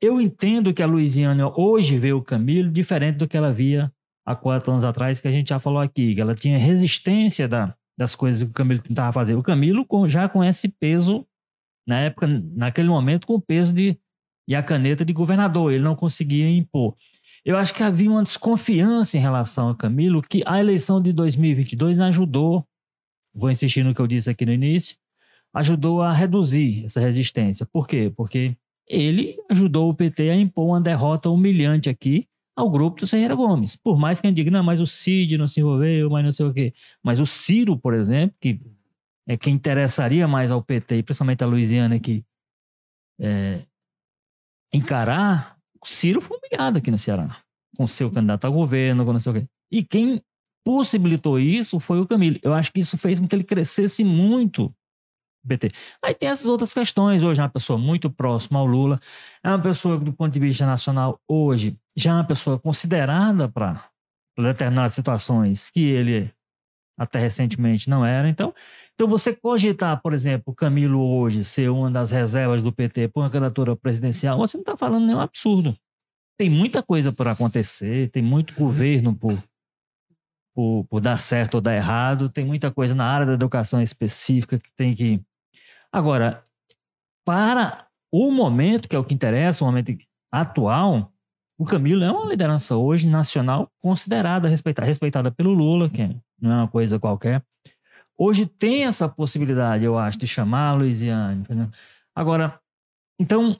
eu entendo que a Luiziana hoje vê o Camilo diferente do que ela via há quatro anos atrás, que a gente já falou aqui, que ela tinha resistência da, das coisas que o Camilo tentava fazer. O Camilo já com esse peso, na época, naquele momento, com o peso de e a caneta de governador, ele não conseguia impor. Eu acho que havia uma desconfiança em relação ao Camilo, que a eleição de 2022 ajudou, vou insistir no que eu disse aqui no início, ajudou a reduzir essa resistência. Por quê? Porque ele ajudou o PT a impor uma derrota humilhante aqui ao grupo do Ferreira Gomes. Por mais que a diga, não, mas o Cid não se envolveu, mas não sei o quê. Mas o Ciro, por exemplo, que é quem interessaria mais ao PT, principalmente a Louisiana, que é, encarar, o Ciro foi humilhado aqui no Ceará, com seu candidato a governo, com não sei o quê. E quem possibilitou isso foi o Camilo. Eu acho que isso fez com que ele crescesse muito PT. Aí tem essas outras questões. Hoje é uma pessoa muito próxima ao Lula, é uma pessoa do ponto de vista nacional, hoje, já é uma pessoa considerada para determinadas situações que ele até recentemente não era. Então, então você cogitar, por exemplo, Camilo hoje ser uma das reservas do PT por uma candidatura presidencial, você não está falando nenhum absurdo. Tem muita coisa por acontecer, tem muito governo por, por, por dar certo ou dar errado, tem muita coisa na área da educação específica que tem que. Agora, para o momento, que é o que interessa, o momento atual, o Camilo é uma liderança hoje nacional considerada, respeitada, respeitada pelo Lula, que não é uma coisa qualquer. Hoje tem essa possibilidade, eu acho, de chamar Luiziane. Entendeu? Agora, então,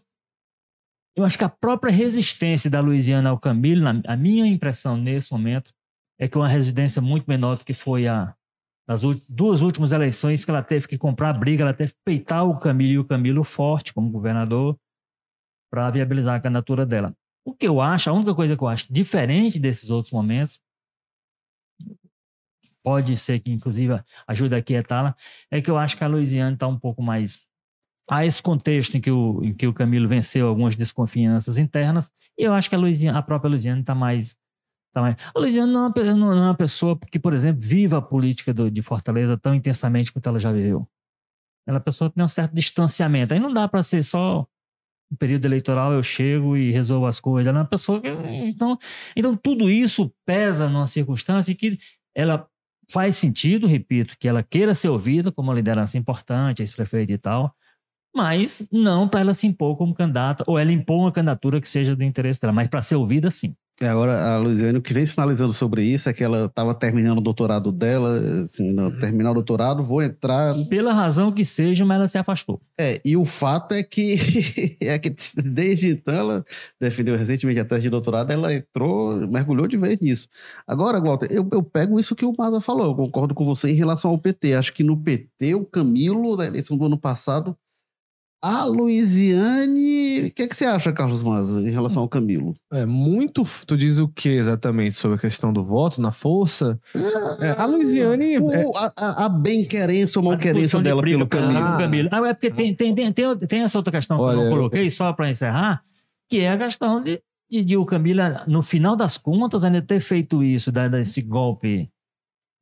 eu acho que a própria resistência da Louisiana ao Camilo, a minha impressão nesse momento, é que é uma residência muito menor do que foi a das duas últimas eleições que ela teve que comprar briga, ela teve que peitar o Camilo e o Camilo forte como governador para viabilizar a candidatura dela. O que eu acho, a única coisa que eu acho diferente desses outros momentos, pode ser que inclusive ajude a quietá-la, é que eu acho que a Louisiana está um pouco mais há esse contexto em que o, em que o Camilo venceu algumas desconfianças internas, e eu acho que a, Louisiana, a própria Louisiana está mais, tá mais. A Louisiana não é, uma, não é uma pessoa que, por exemplo, viva a política do, de Fortaleza tão intensamente quanto ela já viveu. Ela é uma pessoa que tem um certo distanciamento. Aí não dá para ser só um período eleitoral eu chego e resolvo as coisas. Ela é uma pessoa que. Então, então tudo isso pesa numa circunstância que ela faz sentido, repito, que ela queira ser ouvida como uma liderança importante, ex-prefeito e tal, mas não para ela se impor como candidata, ou ela impor uma candidatura que seja do interesse dela, mas para ser ouvida, sim. É, agora, a Luiziane, o que vem sinalizando sobre isso é que ela estava terminando o doutorado dela, assim, não, uhum. terminar o doutorado, vou entrar. Pela razão que seja, mas ela se afastou. É, e o fato é que, é que desde então ela defendeu recentemente a tese de doutorado, ela entrou, mergulhou de vez nisso. Agora, Walter, eu, eu pego isso que o Maza falou, eu concordo com você em relação ao PT. Acho que no PT, o Camilo, da eleição do ano passado, a Louisiane. O que, é que você acha, Carlos Maza, em relação ao Camilo? É muito. Tu diz o que exatamente sobre a questão do voto na força? É, a Louisiane. O, é... A, a bem-querência ou mal-querência dela pelo Camilo. Ah, Camilo. Ah, é porque tem, tem, tem, tem, tem essa outra questão Olha, que eu não coloquei, só para encerrar, que é a questão de, de, de, o Camilo, no final das contas, ainda ter feito isso, desse golpe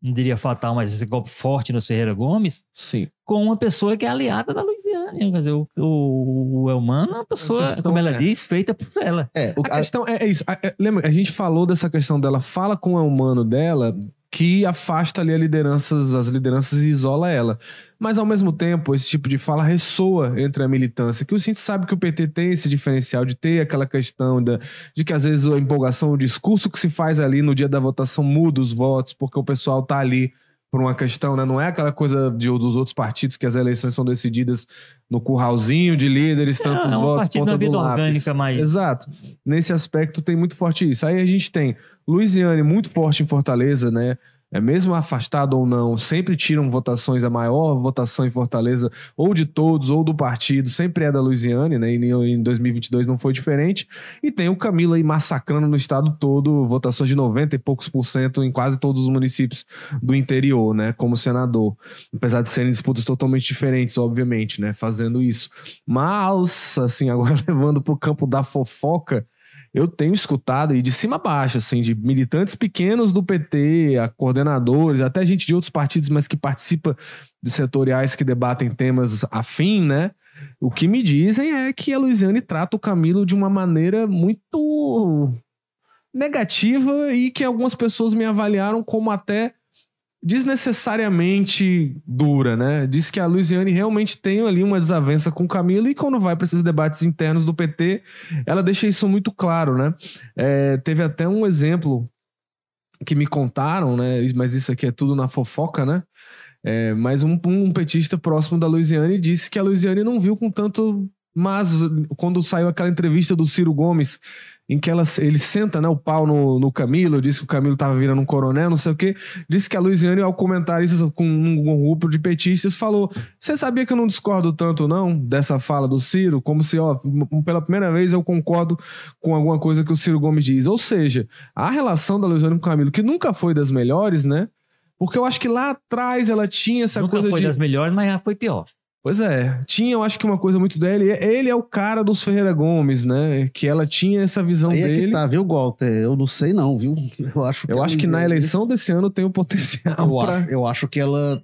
não diria fatal, mas esse golpe forte no Ferreira Gomes, Sim. com uma pessoa que é aliada da Louisiana. Quer dizer, o, o, o Elmano é uma pessoa, como ela é. diz, feita por ela. É, o, a, a questão é, é isso. É, lembra, a gente falou dessa questão dela, fala com o Elmano dela que afasta ali lideranças, as lideranças e isola ela. Mas ao mesmo tempo, esse tipo de fala ressoa entre a militância, que a gente sabe que o PT tem esse diferencial de ter aquela questão da, de que às vezes a empolgação, o discurso que se faz ali no dia da votação muda os votos, porque o pessoal tá ali por uma questão, né? Não é aquela coisa de, dos outros partidos que as eleições são decididas no curralzinho de líderes, é, tantos é um votos. Partido da vida orgânica mais. Exato. Nesse aspecto tem muito forte isso. Aí a gente tem Luiziane muito forte em Fortaleza, né? É, mesmo afastado ou não, sempre tiram votações, a maior votação em Fortaleza, ou de todos, ou do partido, sempre é da Luiziane, né? E em 2022 não foi diferente. E tem o Camilo aí massacrando no estado todo, votações de 90 e poucos por cento em quase todos os municípios do interior, né? Como senador. Apesar de serem disputas totalmente diferentes, obviamente, né? Fazendo isso. Mas, assim, agora levando para o campo da fofoca, eu tenho escutado, e de cima a baixo, assim, de militantes pequenos do PT, a coordenadores, até gente de outros partidos, mas que participa de setoriais que debatem temas afim, né? O que me dizem é que a Luiziane trata o Camilo de uma maneira muito negativa e que algumas pessoas me avaliaram como até desnecessariamente dura, né? Diz que a Luiziane realmente tem ali uma desavença com o Camilo e quando vai para esses debates internos do PT, ela deixa isso muito claro, né? É, teve até um exemplo que me contaram, né? Mas isso aqui é tudo na fofoca, né? É, mas um, um petista próximo da Luiziane disse que a Luiziane não viu com tanto mas quando saiu aquela entrevista do Ciro Gomes em que ela, ele senta né, o pau no, no Camilo, diz que o Camilo tava virando um coronel, não sei o quê. Disse que a Luiziane, ao comentar isso com um, grupo de petistas, falou: Você sabia que eu não discordo tanto, não, dessa fala do Ciro? Como se, ó, pela primeira vez eu concordo com alguma coisa que o Ciro Gomes diz. Ou seja, a relação da Luiziane com o Camilo, que nunca foi das melhores, né? Porque eu acho que lá atrás ela tinha essa Nunca coisa foi de. das melhores, mas já foi pior. Pois é, tinha, eu acho que uma coisa muito dele. Ele é o cara dos Ferreira Gomes, né? Que ela tinha essa visão Aí é dele. que tá, viu, Walter? Eu não sei não, viu? Eu acho que, Eu acho que na eleição desse ano tem o potencial Eu, pra. acho, eu acho que ela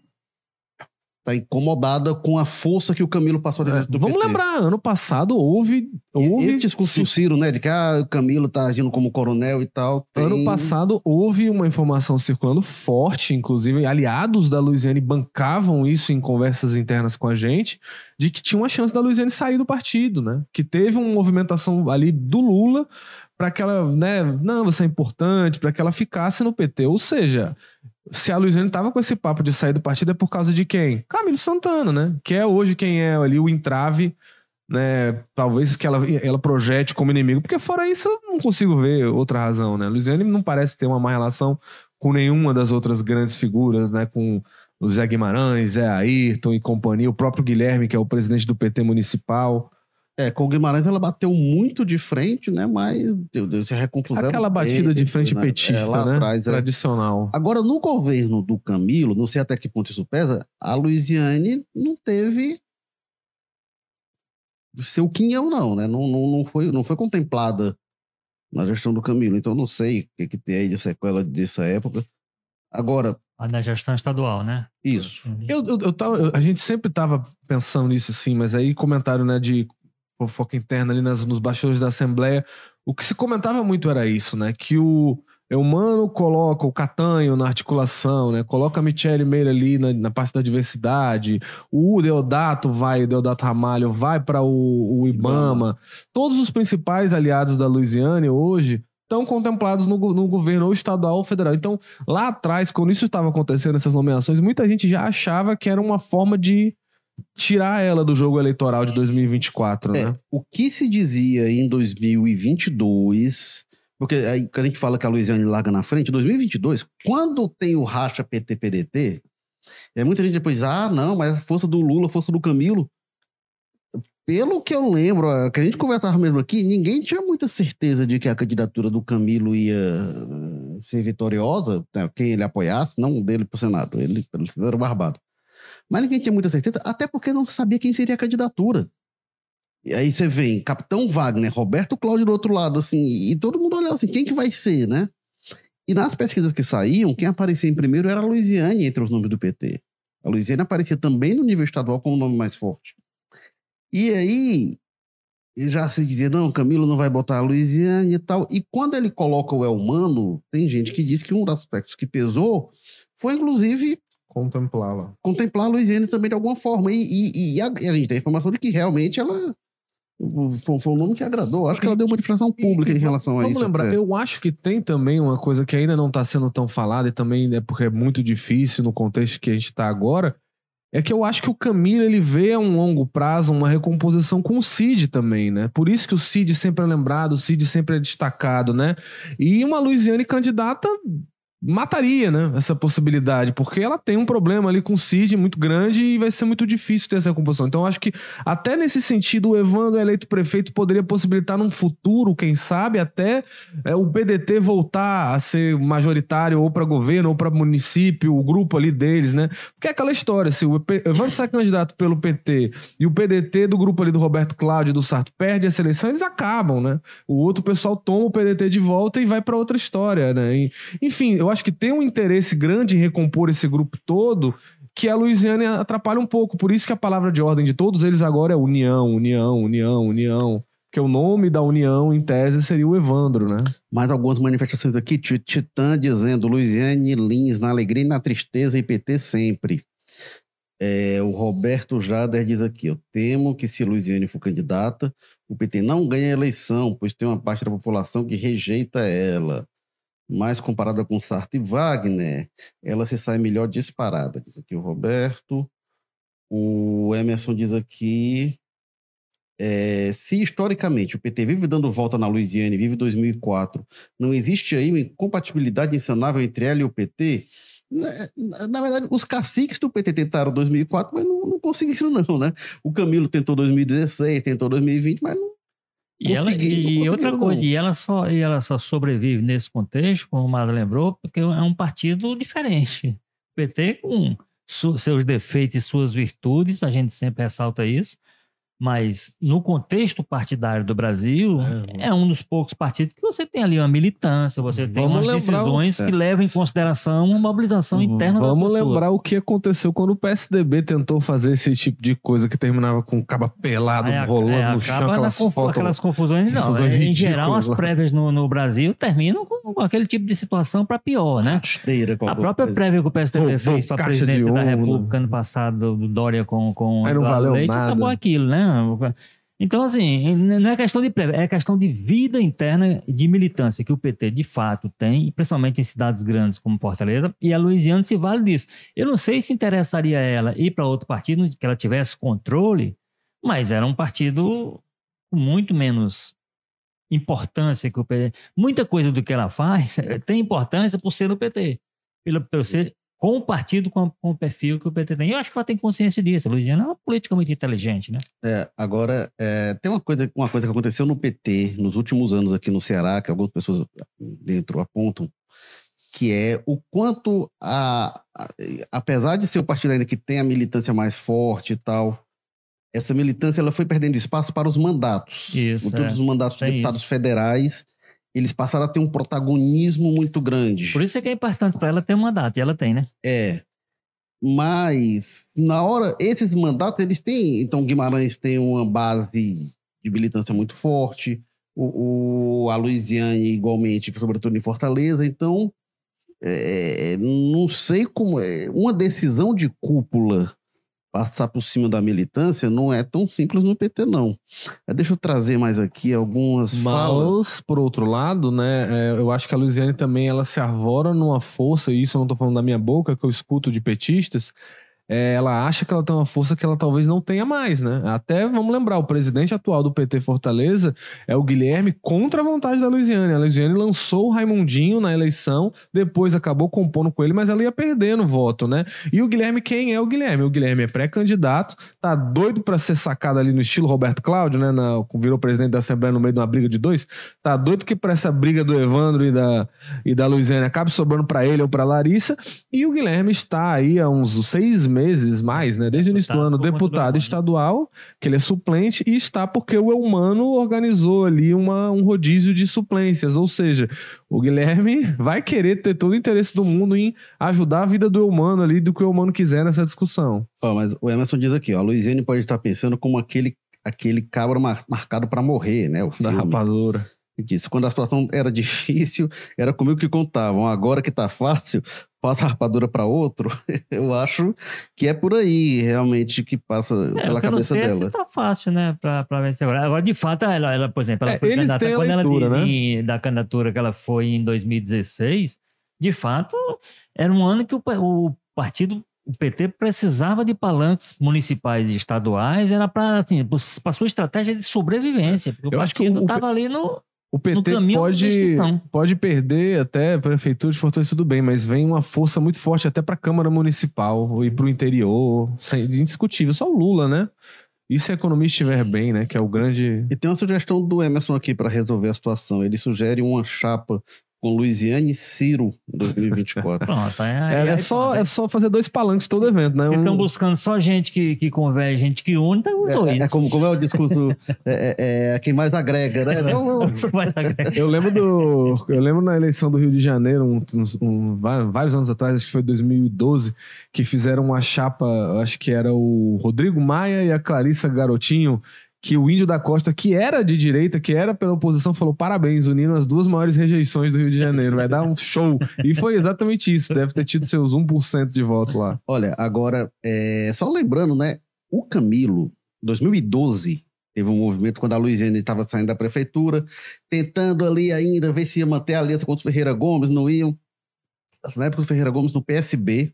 tá incomodada com a força que o Camilo passou dentro do É, Vamos PT. lembrar, ano passado houve. Houve Esse discurso do Ciro, né? De que ah, o Camilo tá agindo como coronel e tal. tem- Ano passado houve uma informação circulando forte, inclusive aliados da Luiziane bancavam isso em conversas internas com a gente, de que tinha uma chance da Luiziane sair do partido, né? Que teve uma movimentação ali do Lula para que ela, né, não, você é importante, para que ela ficasse no PT. Ou seja, se a Luiziane tava com esse papo de sair do partido é por causa de quem? Camilo Santana, né? Que é hoje quem é ali o entrave né, talvez que ela, ela projete como inimigo, porque fora isso eu não consigo ver outra razão, né? A Luiziane não parece ter uma má relação com nenhuma das outras grandes figuras, né? Com o Zé Guimarães, Zé Ayrton e companhia, o próprio Guilherme, que é o presidente do PT municipal. É, com o Guimarães ela bateu muito de frente, né? Mas deu, deu se recompuseram. Aquela batida de frente né? petista, É, lá né? atrás, é. Tradicional. Agora, no governo do Camilo, não sei até que ponto isso pesa, a Luiziane não teve seu quinhão, não, né? Não, não, não, foi, não foi contemplada na gestão do Camilo. Então, não sei o que, que tem aí de sequela dessa época. Agora, A da gestão estadual, né? isso. Eu, eu, eu tava- eu- a gente sempre tava pensando nisso, assim, mas aí comentário, né, de fofoca interna ali nas, nos bastidores da Assembleia, o que se comentava muito era isso, né, que o Eumano coloca o Catanho na articulação, né, coloca a Michele Meira ali na, na parte da diversidade, o Deodato vai, o Deodato Ramalho vai para o, o Ibama, todos os principais aliados da Luiziane hoje estão contemplados no, no governo ou estadual ou federal. Então, lá atrás, quando isso estava acontecendo, essas nomeações, muita gente já achava que era uma forma de tirar ela do jogo eleitoral de 2024, É, né? o que se dizia em 2022, porque aí quando a gente fala que a Luiziane larga na frente, 2022, quando tem o racha PT-PDT, é muita gente depois, ah, não, mas a força do Lula, a força do Camilo. Pelo que eu lembro, a- que a gente conversava mesmo aqui, ninguém tinha muita certeza de que a candidatura do Camilo ia ser vitoriosa, né, quem ele apoiasse, não dele pro Senado, ele pelo Senado era o Barbado. Mas ninguém tinha muita certeza, até porque não sabia quem seria a candidatura. E aí você vem Capitão Wagner, Roberto Cláudio do outro lado, assim, e todo mundo olhava assim, quem que vai ser, né? E nas pesquisas que saíam, quem aparecia em primeiro era a Luiziane entre os nomes do PT. A Luiziane aparecia também no nível estadual como o nome mais forte. E aí, já se dizia, não, Camilo não vai botar a Luiziane e tal. E quando ele coloca o Elmano, tem gente que diz que um dos aspectos que pesou foi, inclusive, Contemplá-la. contemplar a Luiziane também de alguma forma. E, e- e a, e a gente tem a informação de que realmente ela foi, foi um nome que agradou. Acho que ela deu uma manifestação pública em relação a Vamos isso. lembrar, até. eu acho que tem também uma coisa que ainda não está sendo tão falada, e também é porque é muito difícil no contexto que a gente está agora, é que eu acho que o Camilo ele vê a um longo prazo uma recomposição com o Cid também, né? Por isso que o Cid sempre é lembrado, o Cid sempre é destacado, né? E uma Luiziane candidata mataria, né, essa possibilidade, porque ela tem um problema ali com o Cid muito grande e vai ser muito difícil ter essa recomposição. Então acho que até nesse sentido o Evandro eleito prefeito poderia possibilitar num futuro, quem sabe, até é, o PDT voltar a ser majoritário ou para governo ou para município, o grupo ali deles, né? Porque é aquela história, se o Evandro sai candidato pelo PT e o PDT do grupo ali do Roberto Cláudio do Sarto perde a seleção, eles acabam, né? O outro pessoal toma o PDT de volta e vai para outra história, né? E, enfim, eu acho que tem um interesse grande em recompor esse grupo todo que a Luiziane atrapalha um pouco. Por isso que a palavra de ordem de todos eles agora é união, união, união, união. Porque o nome da união, em tese, seria o Evandro, né? Mais algumas manifestações aqui. Ti- Titã dizendo Luiziane Lins na alegria e na tristeza e PT sempre. É, o Roberto Jader diz aqui: Eu temo que se Luiziane for candidata, o PT não ganha a eleição, pois tem uma parte da população que rejeita ela. Mas comparada com Sarto e Wagner, ela se sai melhor disparada, diz aqui o Roberto. O Emerson diz aqui. é, se historicamente o PT vive dando volta na Louisiana e vive 2004, não existe aí uma incompatibilidade insanável entre ela e o PT? Na, na verdade, os caciques do PT tentaram 2004, mas não, não conseguiram não, né? O Camilo tentou 2016, tentou 2020, mas não, e, ela, e outra coisa, e ela, só, e ela só sobrevive nesse contexto, como o Mara lembrou, porque é um partido diferente. O PT, com seus defeitos e suas virtudes, a gente sempre ressalta isso, mas no contexto partidário do Brasil, é, um dos poucos partidos que você tem ali uma militância, você tem Vamos umas lembrar o- decisões É. que levam em consideração uma mobilização interna Vamos lembrar o que aconteceu quando o PSDB tentou fazer esse tipo de coisa que terminava com o caba pelado, Aí rolando é, no chão, aquelas confu- fotos. aquelas confusões, não. confusões É, em geral, as prévias no, no Brasil terminam com, com aquele tipo de situação para pior, né? rasteira. A própria coisa. prévia que o PSDB Roubou fez para a presidência da. República ano passado, do Dória com, com Aí não valeu Leite, nada. acabou aquilo, né? Então, assim, não é questão de prévia, é questão de vida interna de militância que o PT de fato tem, principalmente em cidades grandes como Fortaleza, e a Louisiana se vale disso. Eu não sei se interessaria ela ir para outro partido que ela tivesse controle, mas era um partido com muito menos importância que o PT. Muita coisa do que ela faz eh, tem importância por ser no PT. Pelo, pelo ser com o partido com, com o perfil que o PT tem. Eu acho que ela tem consciência disso. A Luiziana é uma política muito inteligente, né? É, agora, é, tem uma coisa, uma coisa que aconteceu no PT nos últimos anos aqui no Ceará, que algumas pessoas dentro apontam, que é o quanto, a, a- apesar de ser o partido ainda que tem a militância mais forte e tal, essa militância ela foi perdendo espaço para os mandatos. Isso, Todos é. os mandatos de deputados isso. federais, eles passaram a ter um protagonismo muito grande. Por isso é que é importante para ela ter um mandato, e ela tem, né? É. Mas, na hora, esses mandatos, eles têm. Então, Guimarães tem uma base de militância muito forte, o, o- a Luiziane, igualmente, sobretudo em Fortaleza. Então, é, não sei como. É, uma decisão de cúpula passar por cima da militância não é tão simples no PT, não. É, Deixa eu trazer mais aqui algumas falas. Mas, por outro lado, né, é, eu acho que a Luiziane também ela se arvora numa força, e isso eu não tô falando da minha boca, que eu escuto de petistas, é, ela acha que ela tem uma força que ela talvez não tenha mais, né? Até, vamos lembrar, o presidente atual do PT Fortaleza é o Guilherme contra a vontade da Luiziane. A Luiziane lançou o Raimundinho na eleição, depois acabou compondo com ele, mas ela ia perdendo voto, né? E o Guilherme, quem é o Guilherme? O Guilherme é pré-candidato, tá doido pra ser sacado ali no estilo Roberto Cláudio, né? Na, virou presidente da Assembleia no meio de uma briga de dois. Tá doido que pra essa briga do Evandro e da, e da Luiziane acabe sobrando pra ele ou pra Larissa. E o Guilherme está aí há uns seis meses mais, né? Desde o início do Deputado ano, do deputado Elmano. estadual, que ele é suplente, e está porque o Eumano organizou ali uma, um rodízio de suplências. Ou seja, o Guilherme vai querer ter todo o interesse do mundo em ajudar a vida do Eumano ali, do que o Eumano quiser nessa discussão. Ó, mas o Emerson diz aqui, ó, a Luiziane pode estar pensando como aquele, aquele cabra mar- marcado para morrer, né? O Da filme. rapadura. Ele disse, quando a situação era difícil, era comigo que contavam. Agora que tá fácil, passa a rapadura para outro. Eu acho que é por aí, realmente, que passa É, pela cabeça sei é dela. se tá fácil, né, pra vencer agora. Agora, de fato, ela, ela por exemplo, ela É, foi candidata. Quando leitura, ela né? dizia da candidatura que ela foi em 2016, de fato, era um ano que o, o partido, o PT, precisava de palanques municipais e estaduais, era para assim, para sua estratégia de sobrevivência. Porque Eu o acho que partido estava ali no. O PT pode, pode perder até a prefeitura de Fortaleza, tudo bem, mas vem uma força muito forte até para a Câmara Municipal e para o interior. sem- Indiscutível. Só o Lula, né? E se a economia estiver bem, né? Que é o grande. E tem uma sugestão do Emerson aqui para resolver a situação. Ele sugere uma chapa com Luiziane e Ciro em 2024. Pronto, aí, É, aí- é só, é só fazer dois palanques todo evento, né? Ficam Um- buscando só gente que, que converge, gente que une, tá os dois. É, é como, como é o discurso, é, é- é quem mais agrega, né? Não, não. Eu lembro do. Eu lembro na eleição do Rio de Janeiro, um- uns- um- vários anos atrás, acho que foi 2012, que fizeram uma chapa, acho que era o Rodrigo Maia e a Clarissa Garotinho, que o Índio da Costa, que era de direita, que era pela oposição, falou: parabéns, unindo as duas maiores rejeições do Rio de Janeiro, vai dar um show. E foi exatamente isso, deve ter tido seus 1% de voto lá. Olha, agora, é, só lembrando, né? O Camilo, 2012, teve um movimento quando a Luiziane estava saindo da prefeitura, tentando ali ainda ver se ia manter a aliança contra o Ferreira Gomes, não iam. Na época, o Ferreira Gomes no PSB.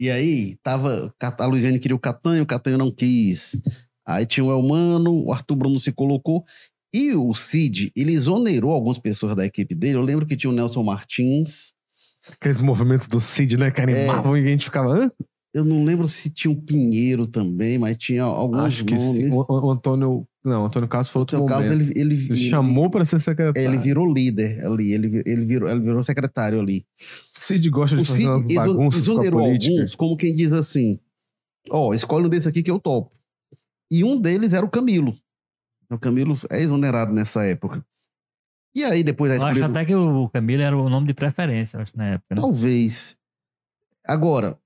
E aí, tava, a Luiziane queria o Catanho, o Catanho não quis. Aí tinha o Elmano, o Arthur Bruno se colocou. E o Cid, ele exonerou algumas pessoas da equipe dele. Eu lembro que tinha o Nelson Martins. Aqueles movimentos do Cid, né? Que animavam e a gente ficava. Hã? Eu não lembro se tinha o Pinheiro também, mas tinha alguns Acho que sim. nomes. O, o- o Antônio. Não, o Antônio Carlos foi outro caso, momento. ele, ele, Ele ele- chamou pra ser secretário. Ele virou líder ali, ele, ele, virou, ele virou secretário ali. Cid gosta de O fazer Cid umas bagunças com a exonerou política. alguns, como quem diz assim: ó, escolhe um desse aqui que eu topo. E um deles era o Camilo. O Camilo é exonerado nessa época. E aí, depois é Eu acho até que o Camilo era o nome de preferência, eu acho, na época. né? Talvez. Agora,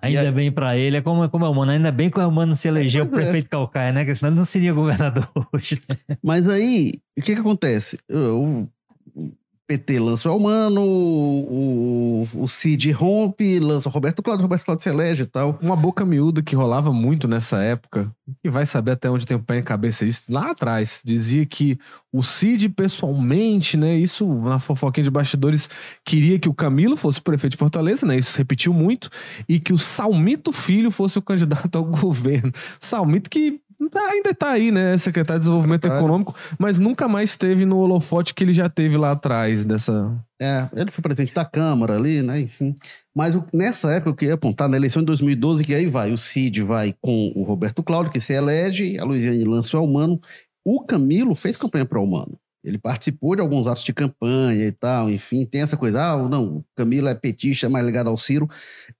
Ainda aí- bem pra ele, é como, como é o Mano, ainda bem que o Mano se elegeu é. prefeito Calcaia, né? Porque senão ele não seria governador hoje. né? mas aí, o que que acontece? O, o PT lança o Almano, o, o Cid rompe, lança o Roberto Cláudio, o Roberto Cláudio se elege e tal. Uma boca miúda que rolava muito nessa época, e vai saber até onde tem o pé em cabeça isso, lá atrás, dizia que o Cid pessoalmente, né, isso na fofoquinha de bastidores, queria que o Camilo fosse prefeito de Fortaleza, né, isso se repetiu muito, e que o Salmito Filho fosse o candidato ao governo. Salmito que ainda tá aí, né, secretário de Desenvolvimento Secretário. Econômico, mas nunca mais teve no holofote que ele já teve lá atrás dessa... É, ele foi presidente da Câmara ali, né? Enfim. Mas o- nessa época eu queria apontar na eleição de 2012, que aí vai, o Cid vai com o Roberto Cláudio, que se elege, a Luiziane lança o Almano. O Camilo fez campanha para o Almano. Ele participou de alguns atos de campanha e tal, enfim, tem essa coisa, ah, não, o Camilo é petista, é mais ligado ao Ciro.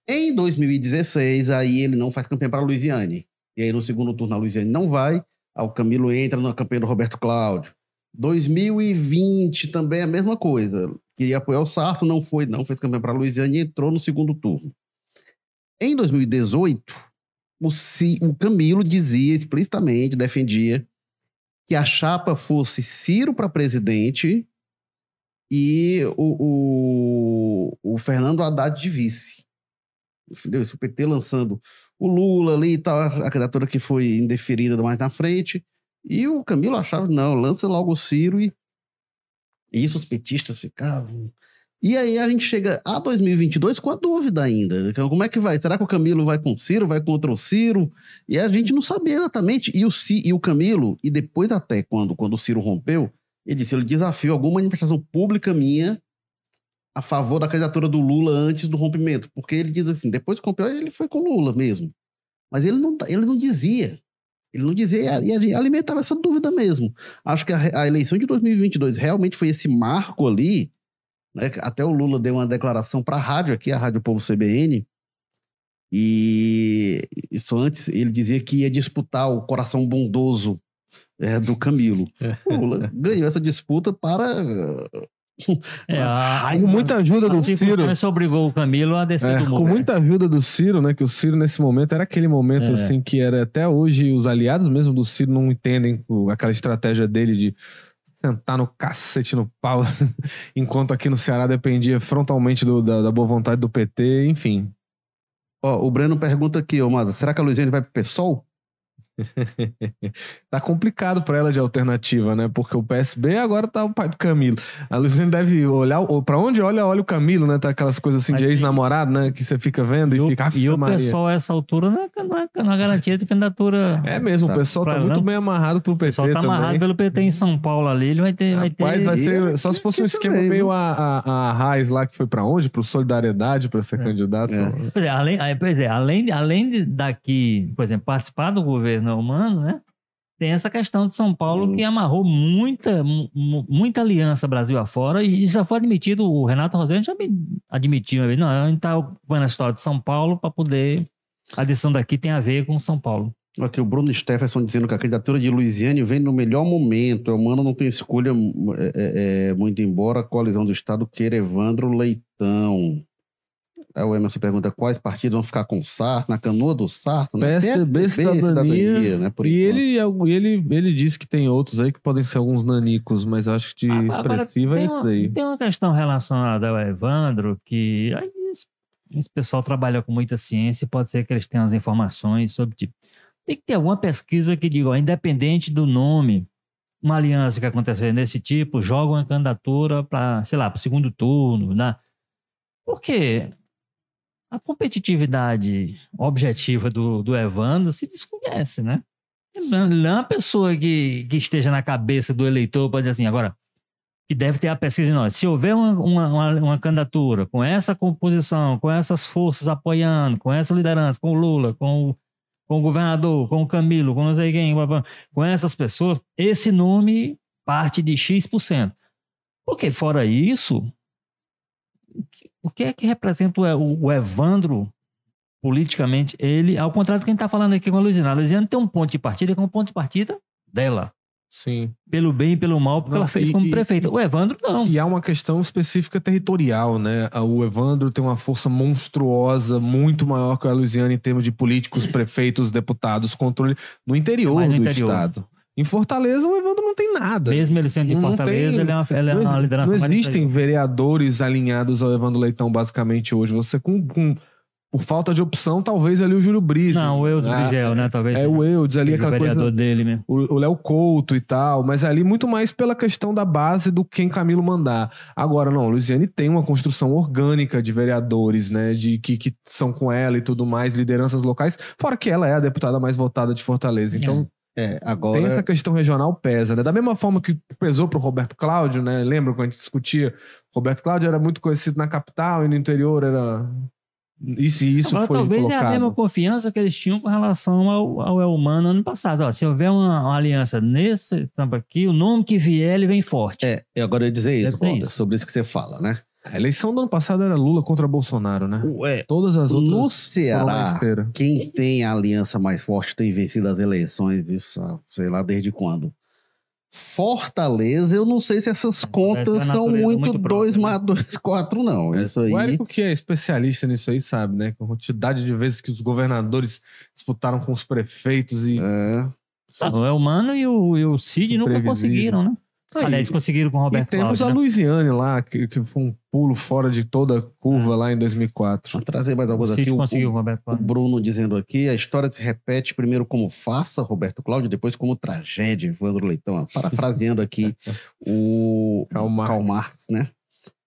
Em 2016, aí ele não faz campanha para a Luiziane. E aí no segundo turno a Luiziane não vai, aí o Camilo entra na campanha do Roberto Cláudio. 2020 também a mesma coisa. Queria apoiar o Sarto, não foi, não fez campanha para a Luiziane e entrou no segundo turno. Em 2018, o, Ci- o Camilo dizia explicitamente, defendia que a chapa fosse Ciro para presidente e o, o, o Fernando Haddad de vice. Entendeu? O PT lançando o Lula ali e tal, a candidatura que foi indeferida mais na frente. E o Camilo achava, não, lança logo o Ciro e e isso os petistas ficavam. E aí a gente chega a 2022 com a dúvida ainda. Então, Como é que vai? Será que o Camilo vai com o Ciro, vai contra o Ciro? E a gente não sabia exatamente. E o, Ci, e o Camilo, e depois até quando, quando o Ciro rompeu, ele disse, ele desafiou alguma manifestação pública minha a favor da candidatura do Lula antes do rompimento. Porque ele diz assim, depois que rompeu, ele foi com o Lula mesmo. Mas ele não, ele não dizia. Ele não dizia e alimentava essa dúvida mesmo. Acho que a, a eleição de 2022 realmente foi esse marco ali. né? Até o Lula deu uma declaração para a rádio aqui, a Rádio Povo CBN. E isso antes ele dizia que ia disputar o coração bondoso é, do Camilo. O Lula ganhou essa disputa para. É, a, Com muita ajuda do a Ciro. circunstância obrigou o Camilo a descer É, do com muita ajuda do Ciro, né? Que o Ciro, nesse momento, era aquele momento, É. assim, que era até hoje, os aliados mesmo do Ciro não entendem aquela estratégia dele de sentar no cacete no pau, enquanto aqui no Ceará dependia frontalmente do- da, da boa vontade do PT, enfim. Ó, o Breno pergunta aqui, ô Maza, será que a Luiziane vai pro PSOL? Tá complicado pra ela de alternativa, né? Porque o PSB agora tá o pai do Camilo. A Luciane deve olhar, ou pra onde olha, olha o Camilo, né? Tá aquelas coisas assim de ex-namorado, né? Que você fica vendo e, E o, fica. "Aff, e o Maria." pessoal, a essa altura, não é, não é, não é garantia de candidatura. É mesmo, Tá. o pessoal tá muito não- bem amarrado pro o PT pessoal tá também. amarrado pelo PT em São Paulo ali, ele vai ter. Vai ter Rapaz, vai ser. Só se fosse um esquema também, meio a, a, a Raiz lá que foi pra onde? Pro Solidariedade pra ser É. candidato. É. Pois é, além, pois é, além, além de daqui, por exemplo, participar do governo humano, né? Tem essa questão de São Paulo que amarrou muita, mu- mu- muita aliança Brasil afora e já foi admitido, o Renato Rosendo já me admitiu, não, a gente tá ocupando a história de São Paulo para poder, a decisão daqui tem a ver com São Paulo. Aqui o Bruno Stephenson dizendo que a candidatura de Luiziane vem no melhor momento. O Mano não tem escolha é, é, é, muito embora a coalizão do Estado queira Evandro Leitão. Aí o Emerson pergunta quais partidos vão ficar com o Sarto, na canoa do Sarto, né? PSDB, Cidadania, né? Por e enquanto. ele, e ele, ele disse que tem outros aí que podem ser alguns nanicos, mas acho que de Agora, expressiva é isso uma- daí. Tem uma questão relacionada ao Evandro que aí esse, esse pessoal trabalha com muita ciência e pode ser que eles tenham as informações sobre tipo. Tem que ter alguma pesquisa que diga, ó, independente do nome, uma aliança que acontecer desse tipo, joga uma candidatura para, sei lá, para o segundo turno, né? Porque a competitividade objetiva do, do Evandro se desconhece, né? Não é uma pessoa que, que esteja na cabeça do eleitor para dizer assim, agora, que deve ter a pesquisa em nós. Se houver uma, uma, uma, candidatura com essa composição, com essas forças apoiando, com essa liderança, com o Lula, com o, com o governador, com o Camilo, com não sei quem, com essas pessoas, esse nome parte de X%. Porque fora isso, o que é que representa o, E- o Evandro politicamente? Ele, ao contrário do que a gente está falando aqui com a Luiziana. A Luiziana tem um ponto de partida que é um ponto de partida dela. Sim. Pelo bem e pelo mal, porque Não, ela fez e- como e- prefeita. O Evandro, não. E há uma questão específica territorial, né? O Evandro tem uma força monstruosa, muito maior que a Luiziana em termos de políticos, prefeitos, deputados, controle no interior do interior. estado. Em Fortaleza, o Evandro não tem nada. Mesmo ele sendo de Não Fortaleza, tem- ele é uma, ele é não, uma ex- liderança não existem vereadores alinhados ao Evandro Leitão, basicamente, hoje. Você, com, com- por falta de opção, talvez ali o Júlio Brise. Não, o Eudes Ah, Vigel, né? Talvez. É o Eudes ali, aquela o coisa dele mesmo. o Léo Couto e tal, mas ali muito mais pela questão da base do quem Camilo mandar. Agora, não, Luiziane tem uma construção orgânica de vereadores, né, de que, que são com ela e tudo mais, lideranças locais, fora que ela é a deputada mais votada de Fortaleza. Então, É, tem agora. essa questão regional pesa, né? Da mesma forma que pesou pro Roberto Cláudio, né? Lembra quando a gente discutia? Roberto Cláudio era muito conhecido na capital e no interior era isso e isso Agora, foi talvez colocado. é a mesma confiança que eles tinham com relação ao, ao Elmano ano passado. Ó, se houver uma, uma aliança nesse campo aqui, o nome que vier, ele vem forte. É, eu agora eu ia dizer isso, Walter, isso. sobre isso que você fala, né? A eleição do ano passado era Lula contra Bolsonaro, né? Ué, Todas as outras no Ceará, quem tem a aliança mais forte tem vencido as eleições, isso, sei lá desde quando. Fortaleza, eu não sei se essas contas ter uma são muito muito 2 própria, mais 2, 4, não. Isso aí. O Érico, que é especialista nisso aí, sabe, né? Com a quantidade de vezes que os governadores disputaram com os prefeitos e. É. Não, o Elmano e o, e o Cid nunca conseguiram, né? Aí, Aliás, conseguiram com o e Roberto temos Cláudio, a né? Luiziane lá, que, que foi um pulo fora de toda a curva lá em 2004. Vou trazer mais algumas aqui. O- conseguiu o- com o Roberto O Cláudio. Bruno dizendo aqui, a história se repete primeiro como farsa, Roberto Cláudio, depois como tragédia, Evandro Leitão. Parafraseando aqui o Karl Marx. Karl Marx, né?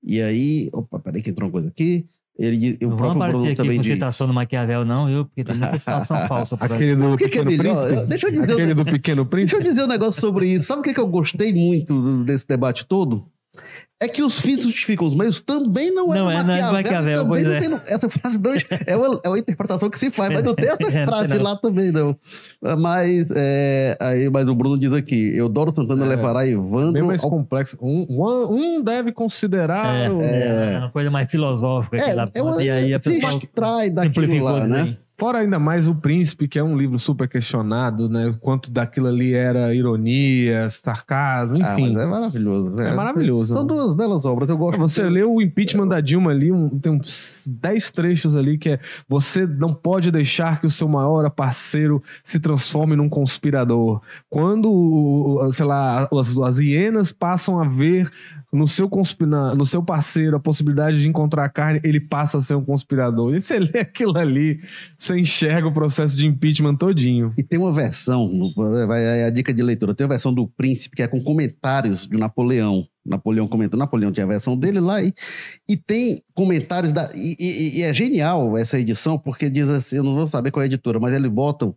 E aí, opa, peraí que entrou uma coisa aqui. Ele, o Não vamos próprio aparecer Bruno aqui também com diz. citação do Maquiavel, não, viu? Porque tem muita citação falsa por. Aquele do O que, que é Pequeno melhor? Príncipe? Eu- Deixa eu dizer, Aquele um- do Pequeno deixa Príncipe? eu dizer um negócio sobre isso. Sabe o que, que eu gostei muito desse debate todo? É que os fins justificam os meios também não é Não do é, não é Maquiavel. Pois não é. tem essa frase não, é, uma, é uma interpretação que se faz, mas não tem essa tem frase não. lá também, não. Mas, é, aí, mas o Bruno diz aqui: Eudoro Santana É. levará Bem Evandro. mais ao- complexo. Um, um, um deve considerar. É, o- é uma coisa mais filosófica aqui É, da é uma, e aí a se pessoa extrai daquilo lá, né? aí. Fora ainda mais o Príncipe, que é um livro super questionado, né? O Quanto daquilo ali era ironia, sarcasmo, Ah, enfim. mas é maravilhoso. é, velho. maravilhoso. São duas belas obras, eu gosto. Você lê o impeachment da Dilma ali, um- tem uns 10 trechos ali que é você não pode deixar que o seu maior parceiro se transforme num conspirador. Quando, sei lá, as, as hienas passam a ver no seu, conspina, no seu parceiro a possibilidade de encontrar carne, ele passa a ser um conspirador. E você lê aquilo ali, você enxerga o processo de impeachment todinho. E tem uma versão, vai a dica de leitura, tem uma versão do Príncipe que é com comentários de Napoleão. Napoleão comentou, Napoleão tinha a versão dele lá e, e tem comentários da. E, e- e é genial essa edição, porque diz assim: eu não vou saber qual é a editora, mas eles botam.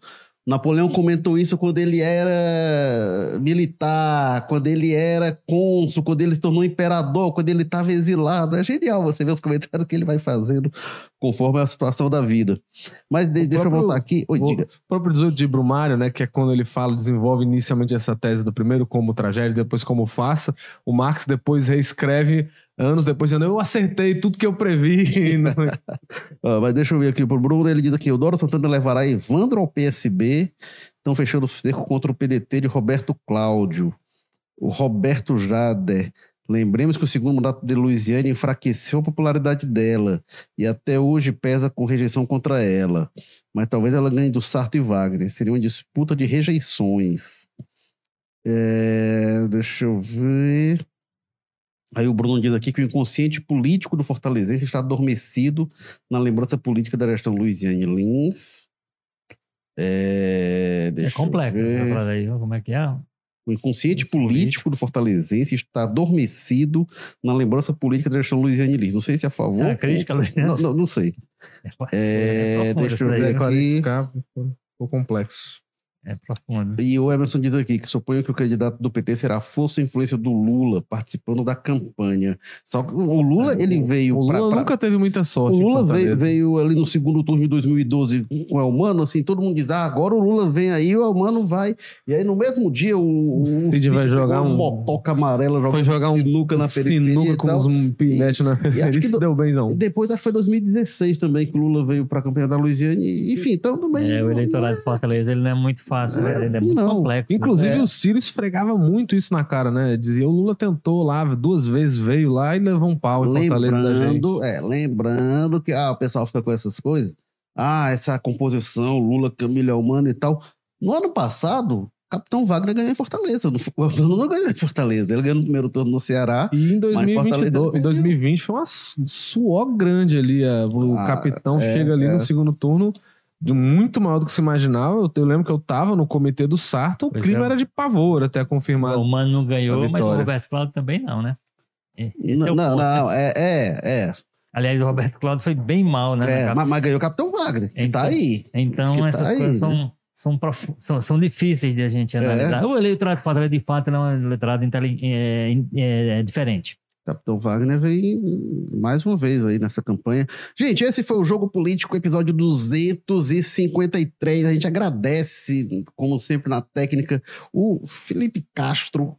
Napoleão comentou isso quando ele era militar, quando ele era cônsul, quando ele se tornou imperador, quando ele estava exilado. É genial você ver os comentários que ele vai fazendo conforme a situação da vida. Mas de- deixa eu próprio- voltar aqui. Oi, O diga. próprio 18 de Brumário, né, que é quando ele fala, desenvolve inicialmente essa tese do primeiro como tragédia, depois como faça. O Marx depois reescreve anos depois, dizendo, eu acertei tudo que eu previ. Ah, mas deixa eu ver aqui pro Bruno. Ele diz aqui: o Doro Santana levará Evandro ao PSB. Estão fechando o cerco contra o PDT de Roberto Cláudio. O Roberto Jader. Lembremos que o segundo mandato de Luiziane enfraqueceu a popularidade dela e até hoje pesa com rejeição contra ela. Mas talvez ela ganhe do Sarto e Wagner. Seria uma disputa de rejeições. É, deixa eu ver. Aí o Bruno diz aqui que o inconsciente político do Fortalezense está adormecido na lembrança política da gestão Luiziane Lins. É, É complexo essa frase aí, como é que é? O inconsciente Esse político do Fortalezense está adormecido na lembrança política da gestão Luiziane Lins. Não sei se é a favor. Isso é uma ou crítica, contra. Luiziane? não, não, não sei. É, profundo deixa eu ver né? aqui. Ficou complexo. É profundo. E o Emerson diz aqui que suponho que o candidato do PT será a força e influência do Lula participando da campanha. Só que o Lula, ele veio O Lula pra- pra- nunca teve muita O sorte. em Lula veio, veio ali no segundo turno de 2012 com o Elmano, assim, todo mundo diz, ah, agora o Lula vem aí, o Elmano vai. E aí no mesmo dia o, o Cid vai jogar um- motoca amarela, Foi jogar um sinuca na periferia sinuca com tal. uns pinetes na periferia. Isso do- deu benzão. E depois acho que foi 2016 também que o Lula veio pra campanha da Luiziane. E, Enfim, então também... É, o eleitorado de Fortaleza ele não é muito fácil, né? ele é muito Não. complexo. Inclusive, É. o Ciro esfregava muito isso na cara, né? Dizia, o Lula tentou lá, duas vezes veio lá e levou um pau em Fortaleza da gente. Lembrando, é, lembrando que ah, o pessoal fica com essas coisas. Ah, essa composição, Lula, Camila Elmano e tal. No ano passado, Capitão Wagner ganhou em Fortaleza. Não, não ganhou em Fortaleza. Ele ganhou no primeiro turno no Ceará. E em Fortaleza 2022, perdeu. em 2020 foi uma su- suor grande ali. O Ah, capitão é, chega ali é. no segundo turno de muito maior do que se imaginava. Eu, eu lembro que eu tava no comitê do Sarto, o Pois clima é. era de pavor até confirmado. O Mano não ganhou, A mas o vitória. Roberto Cláudio também não, né? E- Esse não, é o não, ponto, né? não, é, é, é. Aliás, o Roberto Cláudio foi bem mal, né? é mas, mas ganhou o Capitão Wagner, que Então, tá aí. Então, que tá essas aí, coisas né? são, são, profu- são, são difíceis de a gente analisar. O eleitorado de Fortaleza, de fato, ele é um eleitorado é, é, é diferente. Capitão Wagner vem mais uma vez aí nessa campanha. Gente, esse foi o Jogo Político, episódio 253. A gente agradece, como sempre, na técnica, o Felipe Castro.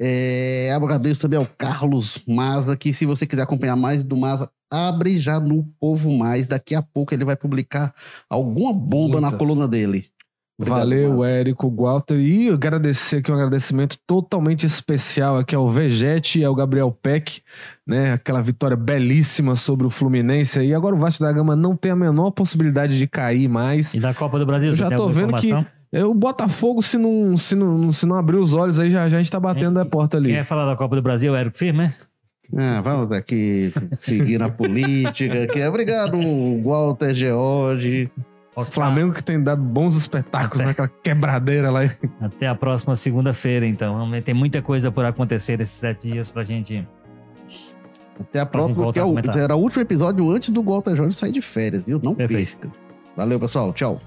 É, agradeço também ao Carlos Maza, que se você quiser acompanhar mais do Maza, abre já no Povo Mais. Daqui a pouco ele vai publicar alguma bomba na Muitas. coluna dele. Obrigado, Valeu, Maza. Érico, Walter. E agradecer aqui um agradecimento totalmente especial aqui ao Vegete e ao Gabriel Peck, né? Aquela vitória belíssima sobre o Fluminense. E agora o Vasco da Gama não tem a menor possibilidade de cair mais. E da Copa do Brasil, Eu já tem tô vendo que- informação? É, O Botafogo, se não, se não, se não abrir os olhos aí, já, já a gente tá batendo a porta ali. Quem é falar da Copa do Brasil, é Érico Firme, né? Ah, vamos aqui seguir na política. Aqui. Obrigado, Walter George. O Flamengo que tem dado bons espetáculos naquela quebradeira lá. Até a próxima segunda-feira, então. Tem muita coisa por acontecer esses sete dias pra gente. Até a próxima, que é o, será o último episódio antes do Walter Jorge sair de férias, viu? Não Perfeito. perca. Valeu, pessoal. Tchau.